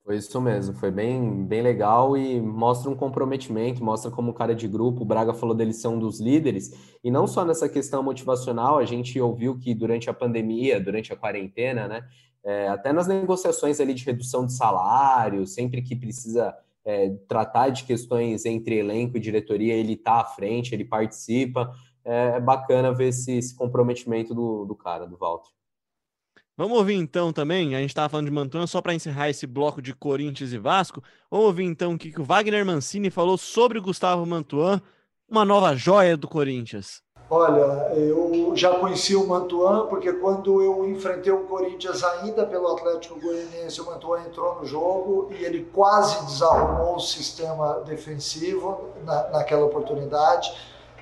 Foi isso mesmo, foi bem, bem legal e mostra um comprometimento, mostra como cara de grupo, o Braga falou dele ser um dos líderes, e não só nessa questão motivacional, a gente ouviu que durante a pandemia, durante a quarentena, né, é, até nas negociações ali de redução de salário, sempre que precisa é, tratar de questões entre elenco e diretoria, ele está à frente, ele participa, é, é bacana ver esse, esse comprometimento do, do cara, do Walter. Vamos ouvir então também, a gente estava falando de Mantuan, só para encerrar esse bloco de Corinthians e Vasco, vamos ouvir então o que o Wagner Mancini falou sobre o Gustavo Mantuan, uma nova joia do Corinthians. Olha, eu já conheci o Mantuan, porque quando eu enfrentei o Corinthians ainda pelo Atlético Goianiense, o Mantuan entrou no jogo e ele quase desarrumou o sistema defensivo na, naquela oportunidade.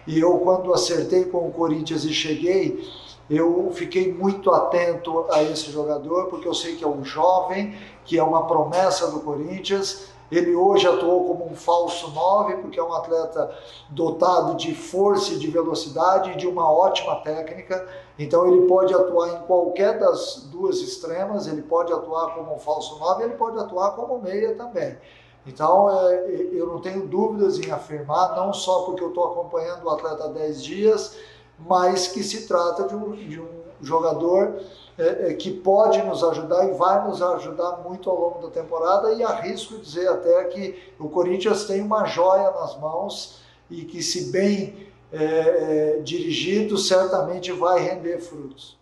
E eu, quando acertei com o Corinthians e cheguei, eu fiquei muito atento a esse jogador, porque eu sei que é um jovem, que é uma promessa do Corinthians. Ele hoje atuou como um falso 9, porque é um atleta dotado de força e de velocidade e de uma ótima técnica. Então ele pode atuar em qualquer das duas extremas, ele pode atuar como um falso 9, ele pode atuar como meia também. Então é, eu não tenho dúvidas em afirmar, não só porque eu estou acompanhando o atleta há 10 dias, mas que se trata de um, de um jogador é, é, que pode nos ajudar e vai nos ajudar muito ao longo da temporada e arrisco dizer até que o Corinthians tem uma joia nas mãos e que se bem é, é dirigido certamente vai render frutos.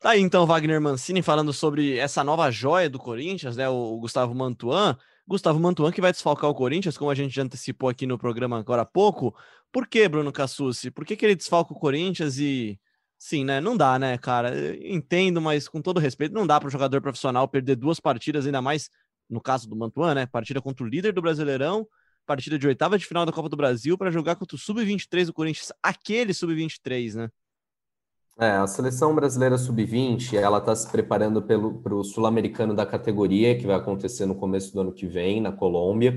Tá aí então Wagner Mancini falando sobre essa nova joia do Corinthians, né, o Gustavo Mantuan. Gustavo Mantuan que vai desfalcar o Corinthians, como a gente já antecipou aqui no programa agora há pouco. Por que, Bruno Cassucci? Por que, que ele desfalca o Corinthians e. Sim, né? Não dá, né, cara? Eu entendo, mas com todo respeito, não dá para o jogador profissional perder duas partidas, ainda mais no caso do Mantuan, né? Partida contra o líder do Brasileirão, partida de oitava de final da Copa do Brasil para jogar contra o Sub-23 do Corinthians, aquele Sub-23, né? É, a seleção brasileira sub-20, ela está se preparando para o sul-americano da categoria, que vai acontecer no começo do ano que vem, na Colômbia.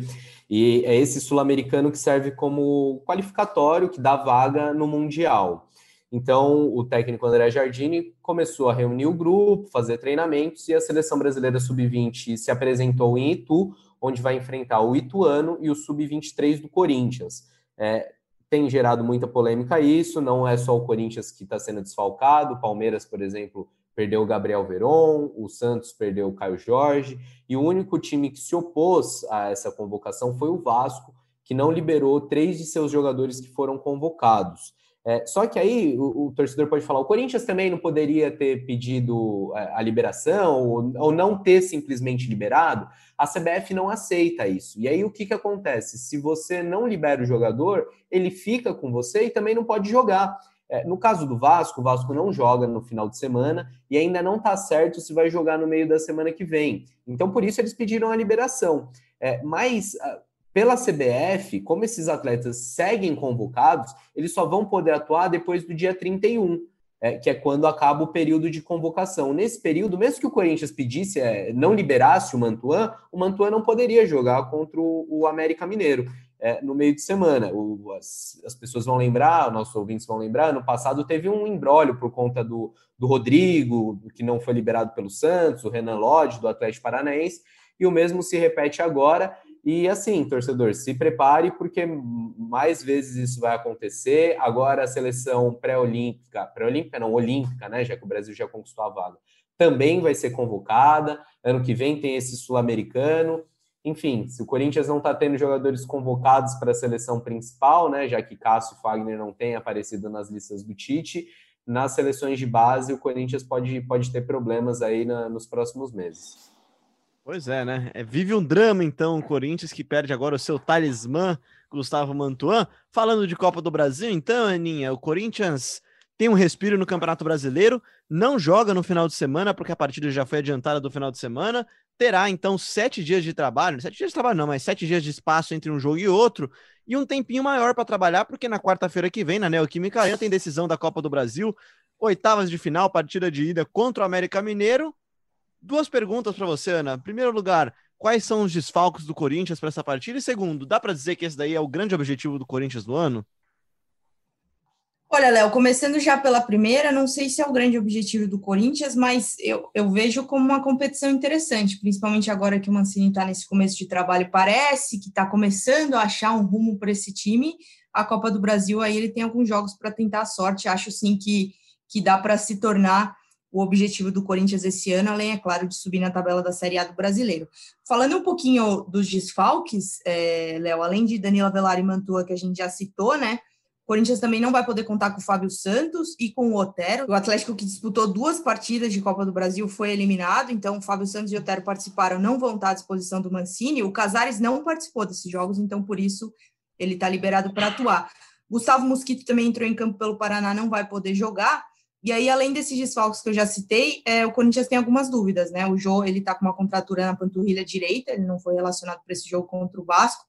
E é esse sul-americano que serve como qualificatório, que dá vaga no Mundial. Então, o técnico André Jardini começou a reunir o grupo, fazer treinamentos, e a seleção brasileira sub-20 se apresentou em Itu, onde vai enfrentar o Ituano e o sub-23 do Corinthians. É, tem gerado muita polêmica isso, não é só o Corinthians que está sendo desfalcado, o Palmeiras, por exemplo, perdeu o Gabriel Veron, o Santos perdeu o Caio Jorge, e o único time que se opôs a essa convocação foi o Vasco, que não liberou três de seus jogadores que foram convocados. É, só que aí o, o, torcedor pode falar: o Corinthians também não poderia ter pedido a, é, a liberação ou, ou, não ter simplesmente liberado. A CBF não aceita isso. E aí o que, que acontece? Se você não libera o jogador, ele fica com você e também não pode jogar. É, no caso do Vasco, o Vasco não joga no final de semana e ainda não está certo se vai jogar no meio da semana que vem. Então, por isso, eles pediram a liberação. É, mas pela CBF, como esses atletas seguem convocados, eles só vão poder atuar depois do dia 31, é, que é quando acaba o período de convocação. Nesse período, mesmo que o Corinthians pedisse, é, não liberasse o Mantuan, o Mantuan não poderia jogar contra o, o América Mineiro. É, no meio de semana. O, as, as, pessoas vão lembrar, nossos ouvintes vão lembrar, no passado teve um embrólio por conta do, do Rodrigo, que não foi liberado pelo Santos, o Renan Lodge, do Atlético Paranaense, e o mesmo se repete agora. E assim, torcedor, se prepare, porque mais vezes isso vai acontecer. Agora a seleção pré-olímpica, pré-olímpica não, olímpica, né? Já que o Brasil já conquistou a vaga, também vai ser convocada. Ano que vem tem esse sul-americano. Enfim, se o Corinthians não está tendo jogadores convocados para a seleção principal, né? Já que Cássio Fagner não tem aparecido nas listas do Tite, nas seleções de base o Corinthians pode, pode ter problemas aí na, nos próximos meses. Pois é, né? É, vive um drama, então, o Corinthians que perde agora o seu talismã, Gustavo Mantuan. Falando de Copa do Brasil, então, Aninha, o Corinthians tem um respiro no Campeonato Brasileiro, não joga no final de semana, porque a partida já foi adiantada do final de semana, terá então sete dias de trabalho, sete dias de trabalho não, mas sete dias de espaço entre um jogo e outro, e um tempinho maior para trabalhar, porque na quarta-feira que vem, na Neoquímica Arena, tem decisão da Copa do Brasil, oitavas de final, partida de ida contra o América Mineiro. Duas perguntas para você, Ana. Em primeiro lugar, quais são os desfalques do Corinthians para essa partida? E segundo, dá para dizer que esse daí é o grande objetivo do Corinthians do ano? Olha, Léo, começando já pela primeira, não sei se é o grande objetivo do Corinthians, mas eu, eu vejo como uma competição interessante, principalmente agora que o Mancini está nesse começo de trabalho, parece que está começando a achar um rumo para esse time. A Copa do Brasil aí ele tem alguns jogos para tentar a sorte. Acho sim que, que dá para se tornar o objetivo do Corinthians esse ano, além, é claro, de subir na tabela da Série A do Brasileiro. Falando um pouquinho dos desfalques, é, Léo, além de Danila Velar e Mantua, que a gente já citou, né? Corinthians também não vai poder contar com o Fábio Santos e com o Otero. O Atlético que disputou duas partidas de Copa do Brasil foi eliminado, então o Fábio Santos e o Otero participaram, não vão estar à disposição do Mancini. O Casares não participou desses jogos, então por isso ele está liberado para atuar. Gustavo Mosquito também entrou em campo pelo Paraná, não vai poder jogar. E aí, além desses desfalques que eu já citei, é, o Corinthians tem algumas dúvidas, né? O Jô, ele tá com uma contratura na panturrilha direita, ele não foi relacionado para esse jogo contra o Vasco.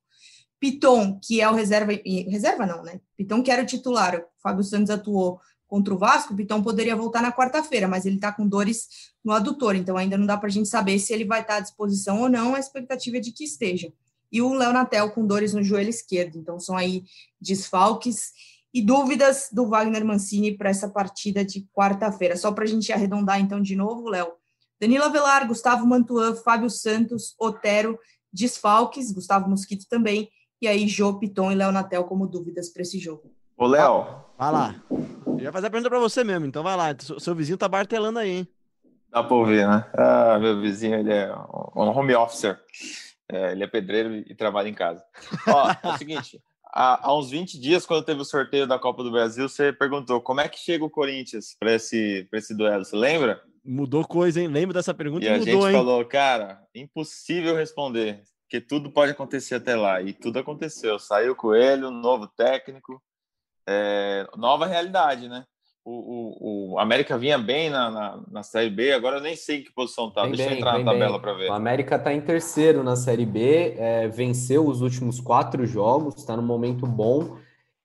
Piton, que é o reserva, reserva não, né? Piton que era o titular, o Fábio Santos atuou contra o Vasco, o Piton poderia voltar na quarta-feira, mas ele está com dores no adutor, então ainda não dá para a gente saber se ele vai estar tá à disposição ou não, a expectativa é de que esteja. E o Léo Natel com dores no joelho esquerdo, então são aí desfalques e dúvidas do Wagner Mancini para essa partida de quarta-feira. Só para a gente arredondar então de novo, Léo. Danilo Avelar, Gustavo Mantuan, Fábio Santos, Otero, desfalques, Gustavo Mosquito também, e aí, Jô, Piton e Léo Natel como dúvidas para esse jogo. Ô, Léo. Vai lá. Eu ia fazer a pergunta para você mesmo, então vai lá. Seu vizinho tá bartelando aí, hein? Dá para ouvir, né? Ah, meu vizinho, ele é um home officer. É, ele é pedreiro e trabalha em casa. Ó, é o seguinte, há, há, uns 20 dias, quando teve o sorteio da Copa do Brasil, você perguntou como é que chega o Corinthians para esse, esse duelo, você lembra? Mudou coisa, hein? Lembro dessa pergunta e, e a mudou, gente hein? falou, cara, impossível responder porque tudo pode acontecer até lá. E tudo aconteceu. Saiu o Coelho, novo técnico, é, nova realidade, né? O, o, o, América vinha bem na, na, na, Série B, agora eu nem sei em que posição tá. Deixa bem, eu entrar na tabela para ver. O América está em terceiro na Série B, é, venceu os últimos quatro jogos, está num momento bom.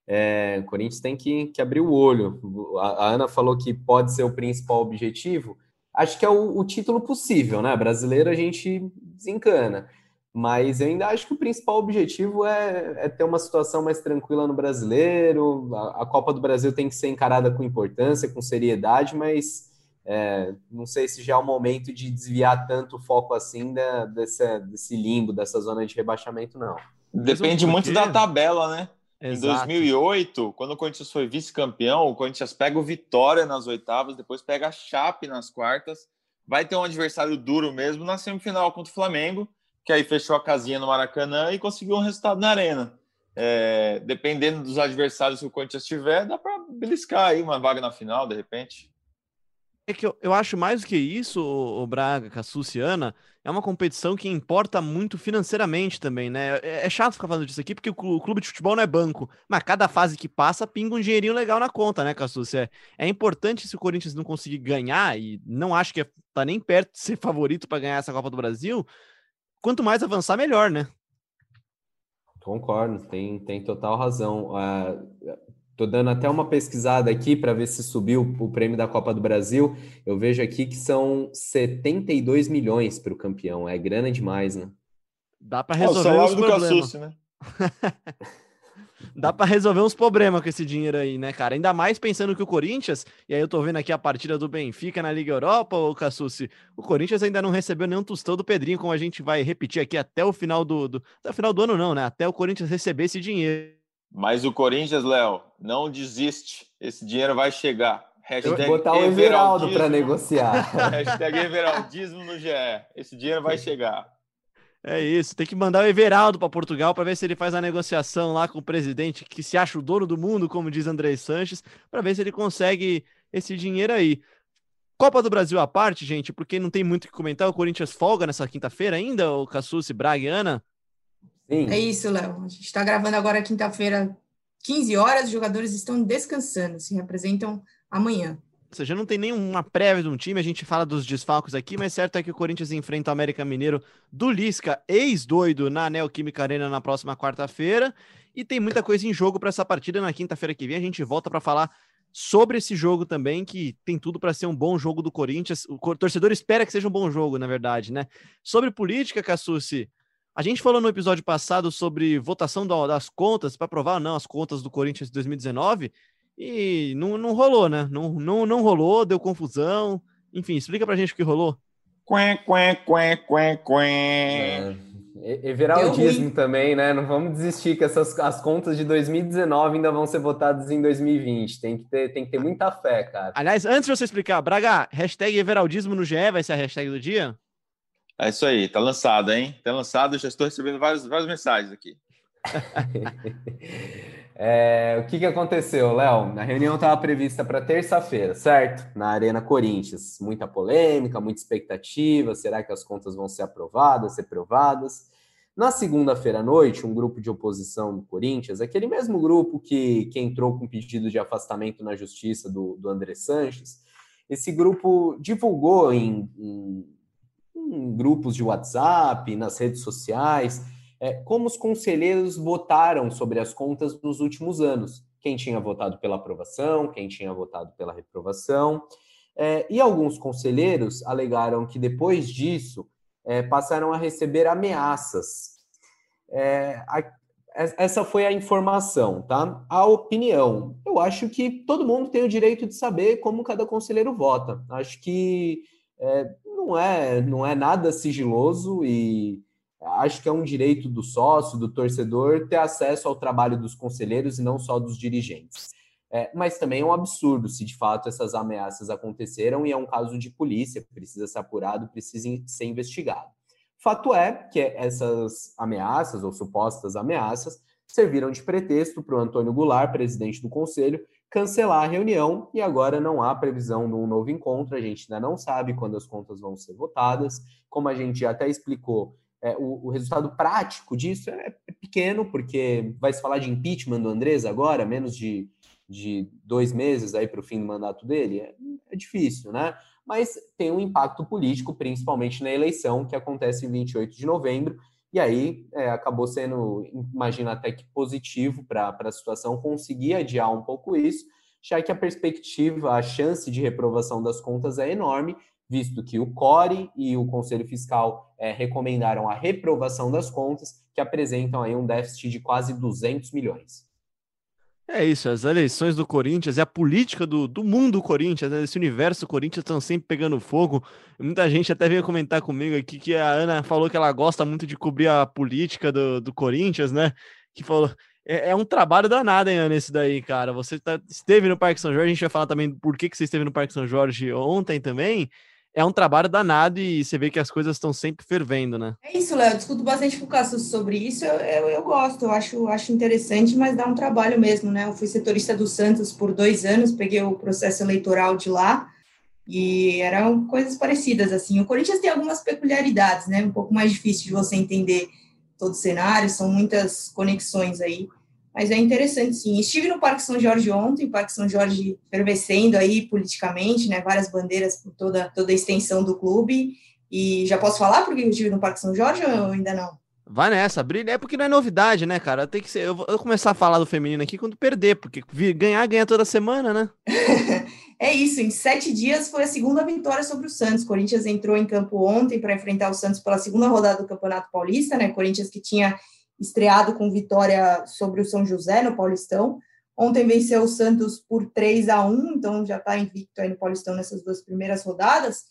É, o Corinthians tem que, que abrir o olho. A, a, Ana falou que pode ser o principal objetivo. Acho que é o, o título possível, né? Brasileiro a gente desencana. Mas eu ainda acho que o principal objetivo é, é ter uma situação mais tranquila no brasileiro. A, a, Copa do Brasil tem que ser encarada com importância, com seriedade, mas é, não sei se já é o momento de desviar tanto o foco assim da, desse, desse limbo, dessa zona de rebaixamento, não. Depende muito da tabela, né? Exato. Em 2008, quando o Corinthians foi vice-campeão, o Corinthians pega o Vitória nas oitavas, depois pega a Chape nas quartas, vai ter um adversário duro mesmo na semifinal contra o Flamengo que aí fechou a casinha no Maracanã e conseguiu um resultado na Arena. É, dependendo dos adversários que o Corinthians tiver, dá para beliscar aí uma vaga na final, de repente. É que eu, eu acho mais do que isso, o, Braga, Suciana, é uma competição que importa muito financeiramente também, né? É, é, chato ficar falando disso aqui, porque o clube de futebol não é banco, mas cada fase que passa pinga um dinheirinho legal na conta, né, Cassucci? É, é importante se o Corinthians não conseguir ganhar, e não acho que é, tá nem perto de ser favorito para ganhar essa Copa do Brasil, quanto mais avançar, melhor, né? Concordo, tem, tem total razão. Uh, tô dando até uma pesquisada aqui para ver se subiu o prêmio da Copa do Brasil. Eu vejo aqui que são 72 milhões para o campeão. É grana demais, né? Dá para resolver oh, os problemas. né? Dá para resolver uns problemas com esse dinheiro aí, né, cara? Ainda mais pensando que o Corinthians, e aí eu tô vendo aqui a partida do Benfica na Liga Europa, o Cassucci, o Corinthians ainda não recebeu nenhum tostão do Pedrinho, como a gente vai repetir aqui até o final do, do até o final do ano não, né? Até o Corinthians receber esse dinheiro. Mas o Corinthians, Léo, não desiste. Esse dinheiro vai chegar. Hashtag eu vou botar o Everaldo para negociar. Hashtag Everaldismo no GE. Esse dinheiro vai chegar. É isso, tem que mandar o Everaldo para Portugal para ver se ele faz a negociação lá com o presidente que se acha o dono do mundo, como diz André Sanches, para ver se ele consegue esse dinheiro aí. Copa do Brasil à parte, gente, porque não tem muito o que comentar, o Corinthians folga nessa quinta-feira ainda, o Cassucci, Braga e Ana? Sim. É isso, Léo. A gente está gravando agora quinta-feira, 15 horas, os jogadores estão descansando, se representam amanhã. Seja, não tem nenhuma prévia de um time, a gente fala dos desfalques aqui, mas certo é que o Corinthians enfrenta o América Mineiro do Lisca, ex-doido, na Neoquímica Arena na próxima quarta-feira. E tem muita coisa em jogo para essa partida. Na quinta-feira que vem a gente volta para falar sobre esse jogo também, que tem tudo para ser um bom jogo do Corinthians. O torcedor espera que seja um bom jogo, na verdade, né? Sobre política, Cassucci, a gente falou no episódio passado sobre votação das contas, para provar ou não as contas do Corinthians de 2019, e não, não rolou, né? Não, não, não rolou, deu confusão. Enfim, explica pra gente o que rolou. Quen, quen, quen, quen, quen. É, everaldismo também, né? Não vamos desistir que essas as contas de 2019 ainda vão ser votadas em 2020. Tem que ter, tem que ter muita fé, cara. Aliás, antes de você explicar, Braga, hashtag Everaldismo no GE vai ser a hashtag do dia? É isso aí, tá lançado, hein? Tá lançado, já estou recebendo várias, várias mensagens aqui. É, o que, que aconteceu, Léo? A reunião estava prevista para terça-feira, certo? Na Arena Corinthians. Muita polêmica, muita expectativa. Será que as contas vão ser aprovadas, ser? Na segunda-feira à noite, um grupo de oposição do Corinthians, aquele mesmo grupo que, que entrou com pedido de afastamento na justiça do, do André Sanches, esse grupo divulgou em, em, em grupos de WhatsApp, nas redes sociais, como os conselheiros votaram sobre as contas nos últimos anos. Quem tinha votado pela aprovação, quem tinha votado pela reprovação. É, e alguns conselheiros alegaram que depois disso é, passaram a receber ameaças. É, essa foi a informação, tá? A opinião. Eu acho que todo mundo tem o direito de saber como cada conselheiro vota. Acho que é, não é não é nada sigiloso e acho que é um direito do sócio, do torcedor, ter acesso ao trabalho dos conselheiros e não só dos dirigentes. É, mas também é um absurdo se de fato essas ameaças aconteceram e é um caso de polícia, precisa ser apurado, precisa ser investigado. Fato é que essas ameaças ou supostas ameaças serviram de pretexto para o Antônio Goulart, presidente do conselho, cancelar a reunião e agora não há previsão de um novo encontro. A gente ainda não sabe quando as contas vão ser votadas. Como a gente até explicou, é, o, o, resultado prático disso é, é, pequeno, porque vai se falar de impeachment do Andrés agora, menos de, de dois meses aí para o fim do mandato dele. É, é, difícil, né? Mas tem um impacto político, principalmente na eleição, que acontece em 28 de novembro. E aí é, acabou sendo, imagino até que positivo para a situação conseguir adiar um pouco isso, já que a perspectiva, a chance de reprovação das contas é enorme visto que o CORE e o Conselho Fiscal é, recomendaram a reprovação das contas, que apresentam aí um déficit de quase 200 milhões. É isso, as eleições do Corinthians e a política do, do mundo Corinthians, né, esse universo Corinthians estão sempre pegando fogo. Muita gente até veio comentar comigo aqui que a Ana falou que ela gosta muito de cobrir a política do, do Corinthians, né? Que falou, é, é, um trabalho danado, hein, Ana, esse daí, cara. Você tá, esteve no Parque São Jorge, a gente vai falar também por que, que você esteve no Parque São Jorge ontem também é um trabalho danado e você vê que as coisas estão sempre fervendo, né? É isso, Léo. Discuto bastante com o sobre isso. Eu, eu, eu, gosto, eu acho, acho interessante, mas dá um trabalho mesmo, né? Eu fui setorista do Santos por dois anos, peguei o processo eleitoral de lá e eram coisas parecidas, assim. O Corinthians tem algumas peculiaridades, né? Um pouco mais difícil de você entender todo o cenário, são muitas conexões aí mas é interessante sim. Estive no Parque São Jorge ontem, Parque São Jorge fervescendo aí politicamente, né, várias bandeiras por toda, toda a extensão do clube, e já posso falar porque eu estive no Parque São Jorge ou ainda não? Vai nessa, brilha. É porque não é novidade, né, cara? Tem que ser. Eu vou começar a falar do feminino aqui quando perder, porque ganhar, ganha toda semana, né? é isso. Em sete dias foi a segunda vitória sobre o Santos. Corinthians entrou em campo ontem para enfrentar o Santos pela segunda rodada do Campeonato Paulista, né? Corinthians que tinha estreado com vitória sobre o São José no Paulistão. Ontem venceu o Santos por 3 a 1 então já está invicto aí no Paulistão nessas duas primeiras rodadas.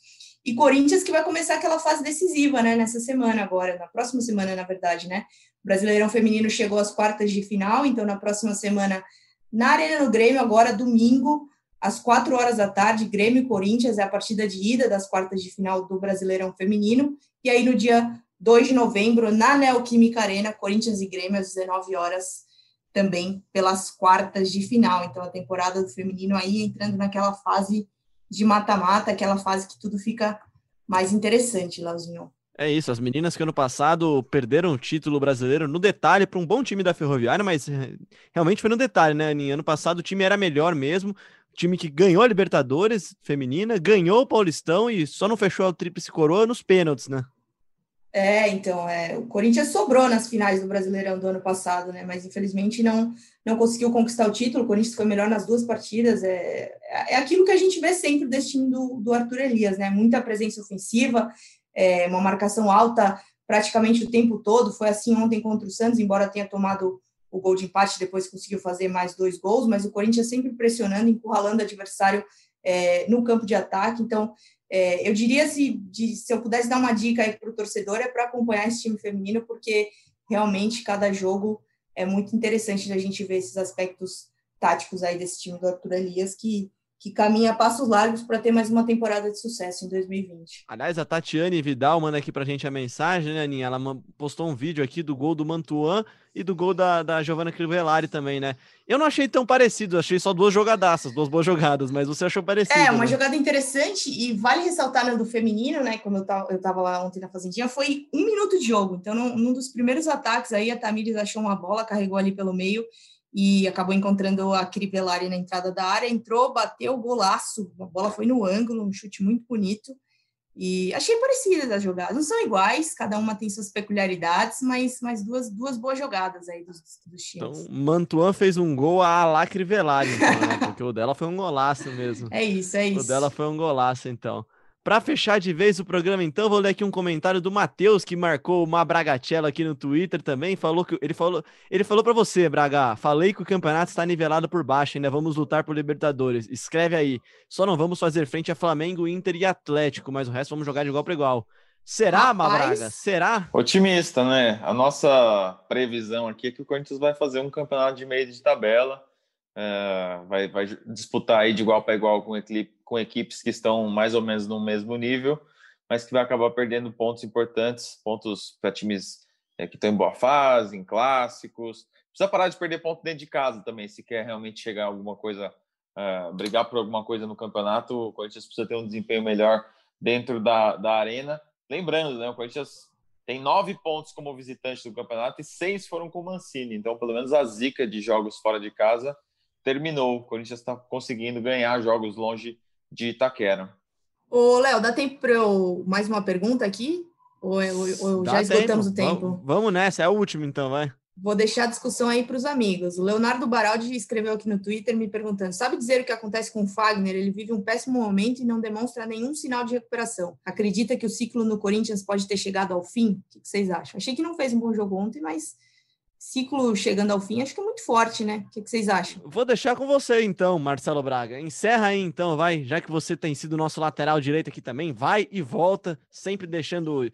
E Corinthians que vai começar aquela fase decisiva, né, nessa semana agora, na próxima semana, na verdade, né? O Brasileirão Feminino chegou às quartas de final, então na próxima semana, na Arena no Grêmio, agora domingo, às quatro horas da tarde, Grêmio e Corinthians é a partida de ida das quartas de final do Brasileirão Feminino. E aí no dia 2 de novembro, na Neoquímica Arena, Corinthians e Grêmio, às 19 horas, também pelas quartas de final. Então, a temporada do feminino aí entrando naquela fase de mata-mata, aquela fase que tudo fica mais interessante, Lauzinho. É isso, as meninas que ano passado perderam o título brasileiro no detalhe para um bom time da Ferroviária, mas eh, realmente foi no detalhe, né? Ano passado o time era melhor mesmo, time que ganhou a Libertadores feminina, ganhou o Paulistão e só não fechou a tríplice coroa nos pênaltis, né? É, então, é, o Corinthians sobrou nas finais do Brasileirão do ano passado, né? Mas infelizmente não, não conseguiu conquistar o título. O Corinthians foi melhor nas duas partidas. É, é aquilo que a gente vê sempre desse time do, do Arthur Elias, né? Muita presença ofensiva, é, uma marcação alta praticamente o tempo todo. Foi assim ontem contra o Santos, embora tenha tomado o gol de empate, depois conseguiu fazer mais dois gols, mas o Corinthians sempre pressionando, encurralando o adversário é, no campo de ataque. Então, é, eu diria se, de, se eu pudesse dar uma dica aí para o torcedor é para acompanhar esse time feminino, porque realmente cada jogo é muito interessante da gente ver esses aspectos táticos aí desse time do Arthur Elias que que caminha a passos largos para ter mais uma temporada de sucesso em 2020. Aliás, a Tatiane Vidal manda aqui para a gente a mensagem, né, Aninha? Ela postou um vídeo aqui do gol do Mantuan e do gol da, da Giovanna Crivellari também, né? Eu não achei tão parecido, achei só duas jogadaças, duas boas jogadas, mas você achou parecido. É, uma né? jogada interessante e vale ressaltar no do feminino, né? Como eu tava, eu tava lá ontem na Fazendinha, foi um minuto de jogo. Então, num, num dos primeiros ataques aí, a Tamires achou uma bola, carregou ali pelo meio e acabou encontrando a Crivellari na entrada da área, entrou, bateu, golaço, a bola foi no ângulo, um chute muito bonito, e achei parecidas as jogadas, não são iguais, cada uma tem suas peculiaridades, mas, mas duas, duas boas jogadas aí dos, dos times. Então, Mantuan fez um gol a la Crivellari, então, né? porque o dela foi um golaço mesmo. É isso, é isso. O dela foi um golaço, então. Para fechar de vez o programa, então, vou ler aqui um comentário do Matheus, que marcou uma Bragatella aqui no Twitter também. Falou que ele falou, ele falou para você, Braga. Falei que o campeonato está nivelado por baixo, ainda vamos lutar por Libertadores. Escreve aí. Só não vamos fazer frente a Flamengo, Inter e Atlético, mas o resto vamos jogar de igual para igual. Será, Rapaz... Mabraga? Será? Otimista, né? A nossa previsão aqui é que o Corinthians vai fazer um campeonato de meio de tabela é, vai, vai, disputar aí de igual para igual com, com, equipes que estão mais ou menos no mesmo nível, mas que vai acabar perdendo pontos importantes, pontos para times é, que estão em boa fase, em clássicos. Precisa parar de perder ponto dentro de casa também, se quer realmente chegar a alguma coisa, uh, brigar por alguma coisa no campeonato, o Corinthians precisa ter um desempenho melhor dentro da, da arena. Lembrando, né, o Corinthians tem nove pontos como visitante do campeonato e seis foram com o Mancini, então pelo menos a zica de jogos fora de casa terminou. O Corinthians está conseguindo ganhar jogos longe de Itaquera. Ô, Léo, dá tempo para eu mais uma pergunta aqui? Ou, ou, ou já esgotamos tempo. o tempo? Vamos, vamos, nessa, é a última então, vai. Vou deixar a discussão aí para os amigos. O Leonardo Baraldi escreveu aqui no Twitter me perguntando: sabe dizer o que acontece com o Fagner? Ele vive um péssimo momento e não demonstra nenhum sinal de recuperação. Acredita que o ciclo no Corinthians pode ter chegado ao fim? O que vocês acham? Achei que não fez um bom jogo ontem, mas ciclo chegando ao fim, acho que é muito forte, né? O que, vocês acham? Vou deixar com você então, Marcelo Braga. Encerra aí então, vai, já que você tem sido nosso lateral direito aqui também, vai e volta, sempre deixando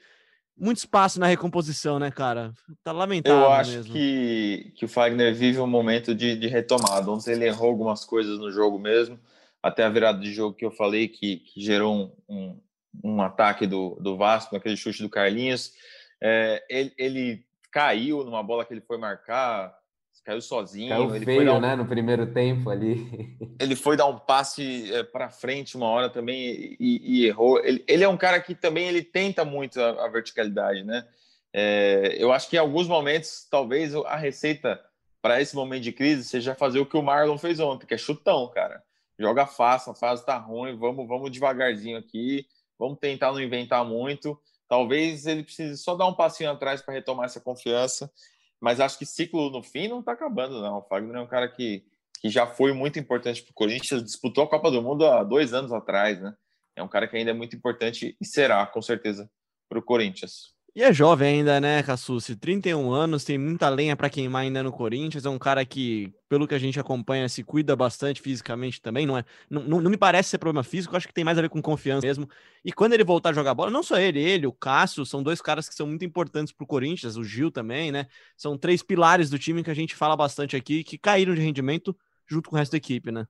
muito espaço na recomposição, né, cara? Tá lamentável Eu acho mesmo. Que, que o Fagner vive um momento de, de retomada. Ontem ele errou algumas coisas no jogo mesmo, até a virada de jogo que eu falei, que, que gerou um, um, um, ataque do, do Vasco, aquele chute do Carlinhos. É, ele, ele caiu numa bola que ele foi marcar, caiu sozinho. Caiu ele feio, um... né, no primeiro tempo ali. Ele foi dar um passe é, para frente uma hora também e, e errou. Ele, ele, é um cara que também ele tenta muito a, a verticalidade, né? É, eu acho que em alguns momentos, talvez a receita para esse momento de crise seja fazer o que o Marlon fez ontem, que é chutão, cara. Joga fácil, a fase tá ruim, vamos, vamos devagarzinho aqui, vamos tentar não inventar muito Talvez ele precise só dar um passinho atrás para retomar essa confiança, mas acho que ciclo no fim não está acabando, não. O Fagner é um cara que, que já foi muito importante para o Corinthians, disputou a Copa do Mundo há dois anos atrás, né? É um cara que ainda é muito importante e será, com certeza, para o Corinthians. E é jovem ainda, né, Cassucci? 31 anos, tem muita lenha para queimar ainda no Corinthians. É um cara que, pelo que a gente acompanha, se cuida bastante fisicamente também. Não, é, não, não, me parece ser problema físico, acho que tem mais a ver com confiança mesmo. E quando ele voltar a jogar bola, não só ele, ele, o Cássio, são dois caras que são muito importantes para o Corinthians, o Gil também, né? São três pilares do time que a gente fala bastante aqui, que caíram de rendimento junto com o resto da equipe, né?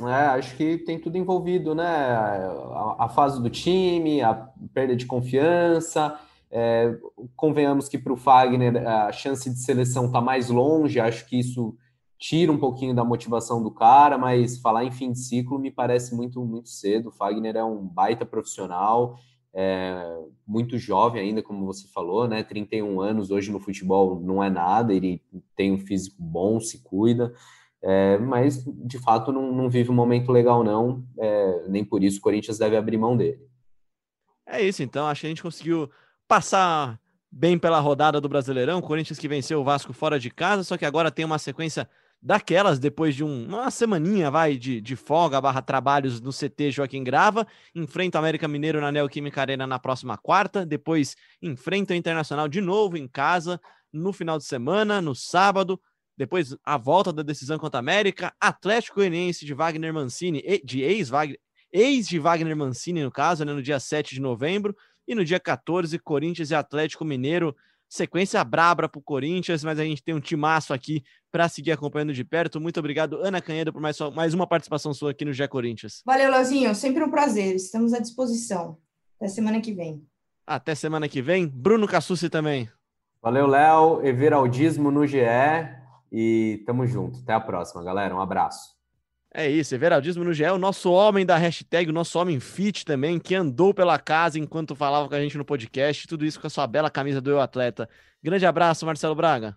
É, acho que tem tudo envolvido, né? A, a fase do time, a perda de confiança é, convenhamos que para o Fagner a chance de seleção está mais longe, acho que isso tira um pouquinho da motivação do cara, mas falar em fim de ciclo me parece muito, muito cedo. O Fagner é um baita profissional, é, muito jovem ainda, como você falou, né? 31 anos hoje no futebol não é nada, ele tem um físico bom, se cuida. É, mas, de fato, não, não, vive um momento legal, não. É, nem por isso o Corinthians deve abrir mão dele. É isso, então. Acho que a gente conseguiu passar bem pela rodada do Brasileirão. Corinthians que venceu o Vasco fora de casa, só que agora tem uma sequência daquelas, depois de um, uma semaninha, vai, de, de folga barra trabalhos no CT Joaquim Grava, enfrenta o América Mineiro na Neoquímica Arena na próxima quarta, depois enfrenta o Internacional de novo em casa, no final de semana, no sábado, depois a volta da decisão contra a América, Atlético Goianiense de Wagner Mancini, de ex-Wagner, ex de Wagner Mancini, no caso, né, no dia 7 de novembro, e no dia 14, Corinthians e Atlético Mineiro sequência brabra para o Corinthians, mas a gente tem um timaço aqui para seguir acompanhando de perto. Muito obrigado, Ana Canhedo, por mais, mais uma participação sua aqui no Gé Corinthians. Valeu, Leozinho. Sempre um prazer. Estamos à disposição. Até semana que vem. Até semana que vem. Bruno Cassucci também. Valeu, Léo. Everaldismo no GE. E tamo junto. Até a próxima, galera. Um abraço. É isso, Everaldismo no GE, o nosso homem da hashtag, o nosso homem fit também, que andou pela casa enquanto falava com a gente no podcast, tudo isso com a sua bela camisa do Eu Atleta. Grande abraço, Marcelo Braga.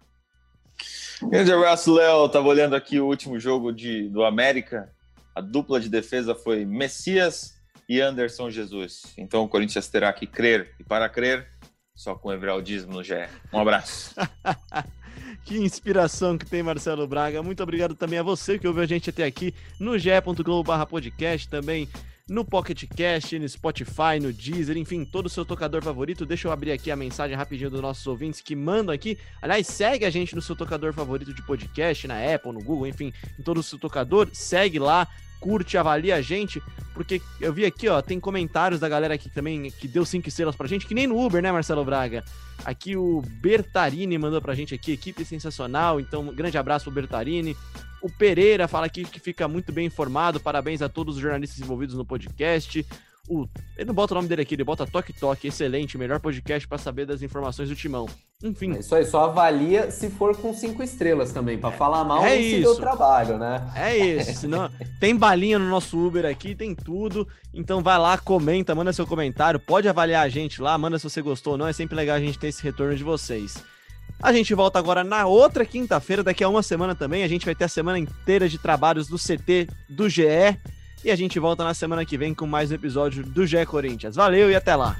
Grande abraço, Léo. Tava olhando aqui o último jogo de, do América. A dupla de defesa foi Messias e Anderson Jesus. Então o Corinthians terá que crer. E para crer, só com Everaldismo no GE. Um abraço. Que inspiração que tem Marcelo Braga. Muito obrigado também a você que ouviu a gente até aqui no ge.globo podcast, também no Pocket Cast, no Spotify, no Deezer, enfim, todo o seu tocador favorito. Deixa eu abrir aqui a mensagem rapidinho dos nossos ouvintes que mandam aqui. Aliás, segue a gente no seu tocador favorito de podcast, na Apple, no Google, enfim, em todo o seu tocador. Segue lá, curte, avalia a gente, porque eu vi aqui, ó, tem comentários da galera aqui também que deu cinco estrelas pra gente, que nem no Uber, né, Marcelo Braga? Aqui o Bertarini mandou pra gente aqui, equipe sensacional, então um grande abraço pro Bertarini. O Pereira fala aqui que fica muito bem informado, parabéns a todos os jornalistas envolvidos no podcast. O, ele não bota o nome dele aqui, ele bota Toque Toque, excelente, melhor podcast para saber das informações do Timão. Enfim. É isso aí, só avalia se for com cinco estrelas também, para falar mal é isso. deu trabalho, né? É isso, senão tem balinha no nosso Uber aqui, tem tudo. Então vai lá, comenta, manda seu comentário, pode avaliar a gente lá, manda se você gostou ou não, é sempre legal a gente ter esse retorno de vocês. A gente volta agora na outra quinta-feira, daqui a uma semana também. A gente vai ter a semana inteira de trabalhos do CT do GE. E a gente volta na semana que vem com mais um episódio do GE Corinthians. Valeu e até lá!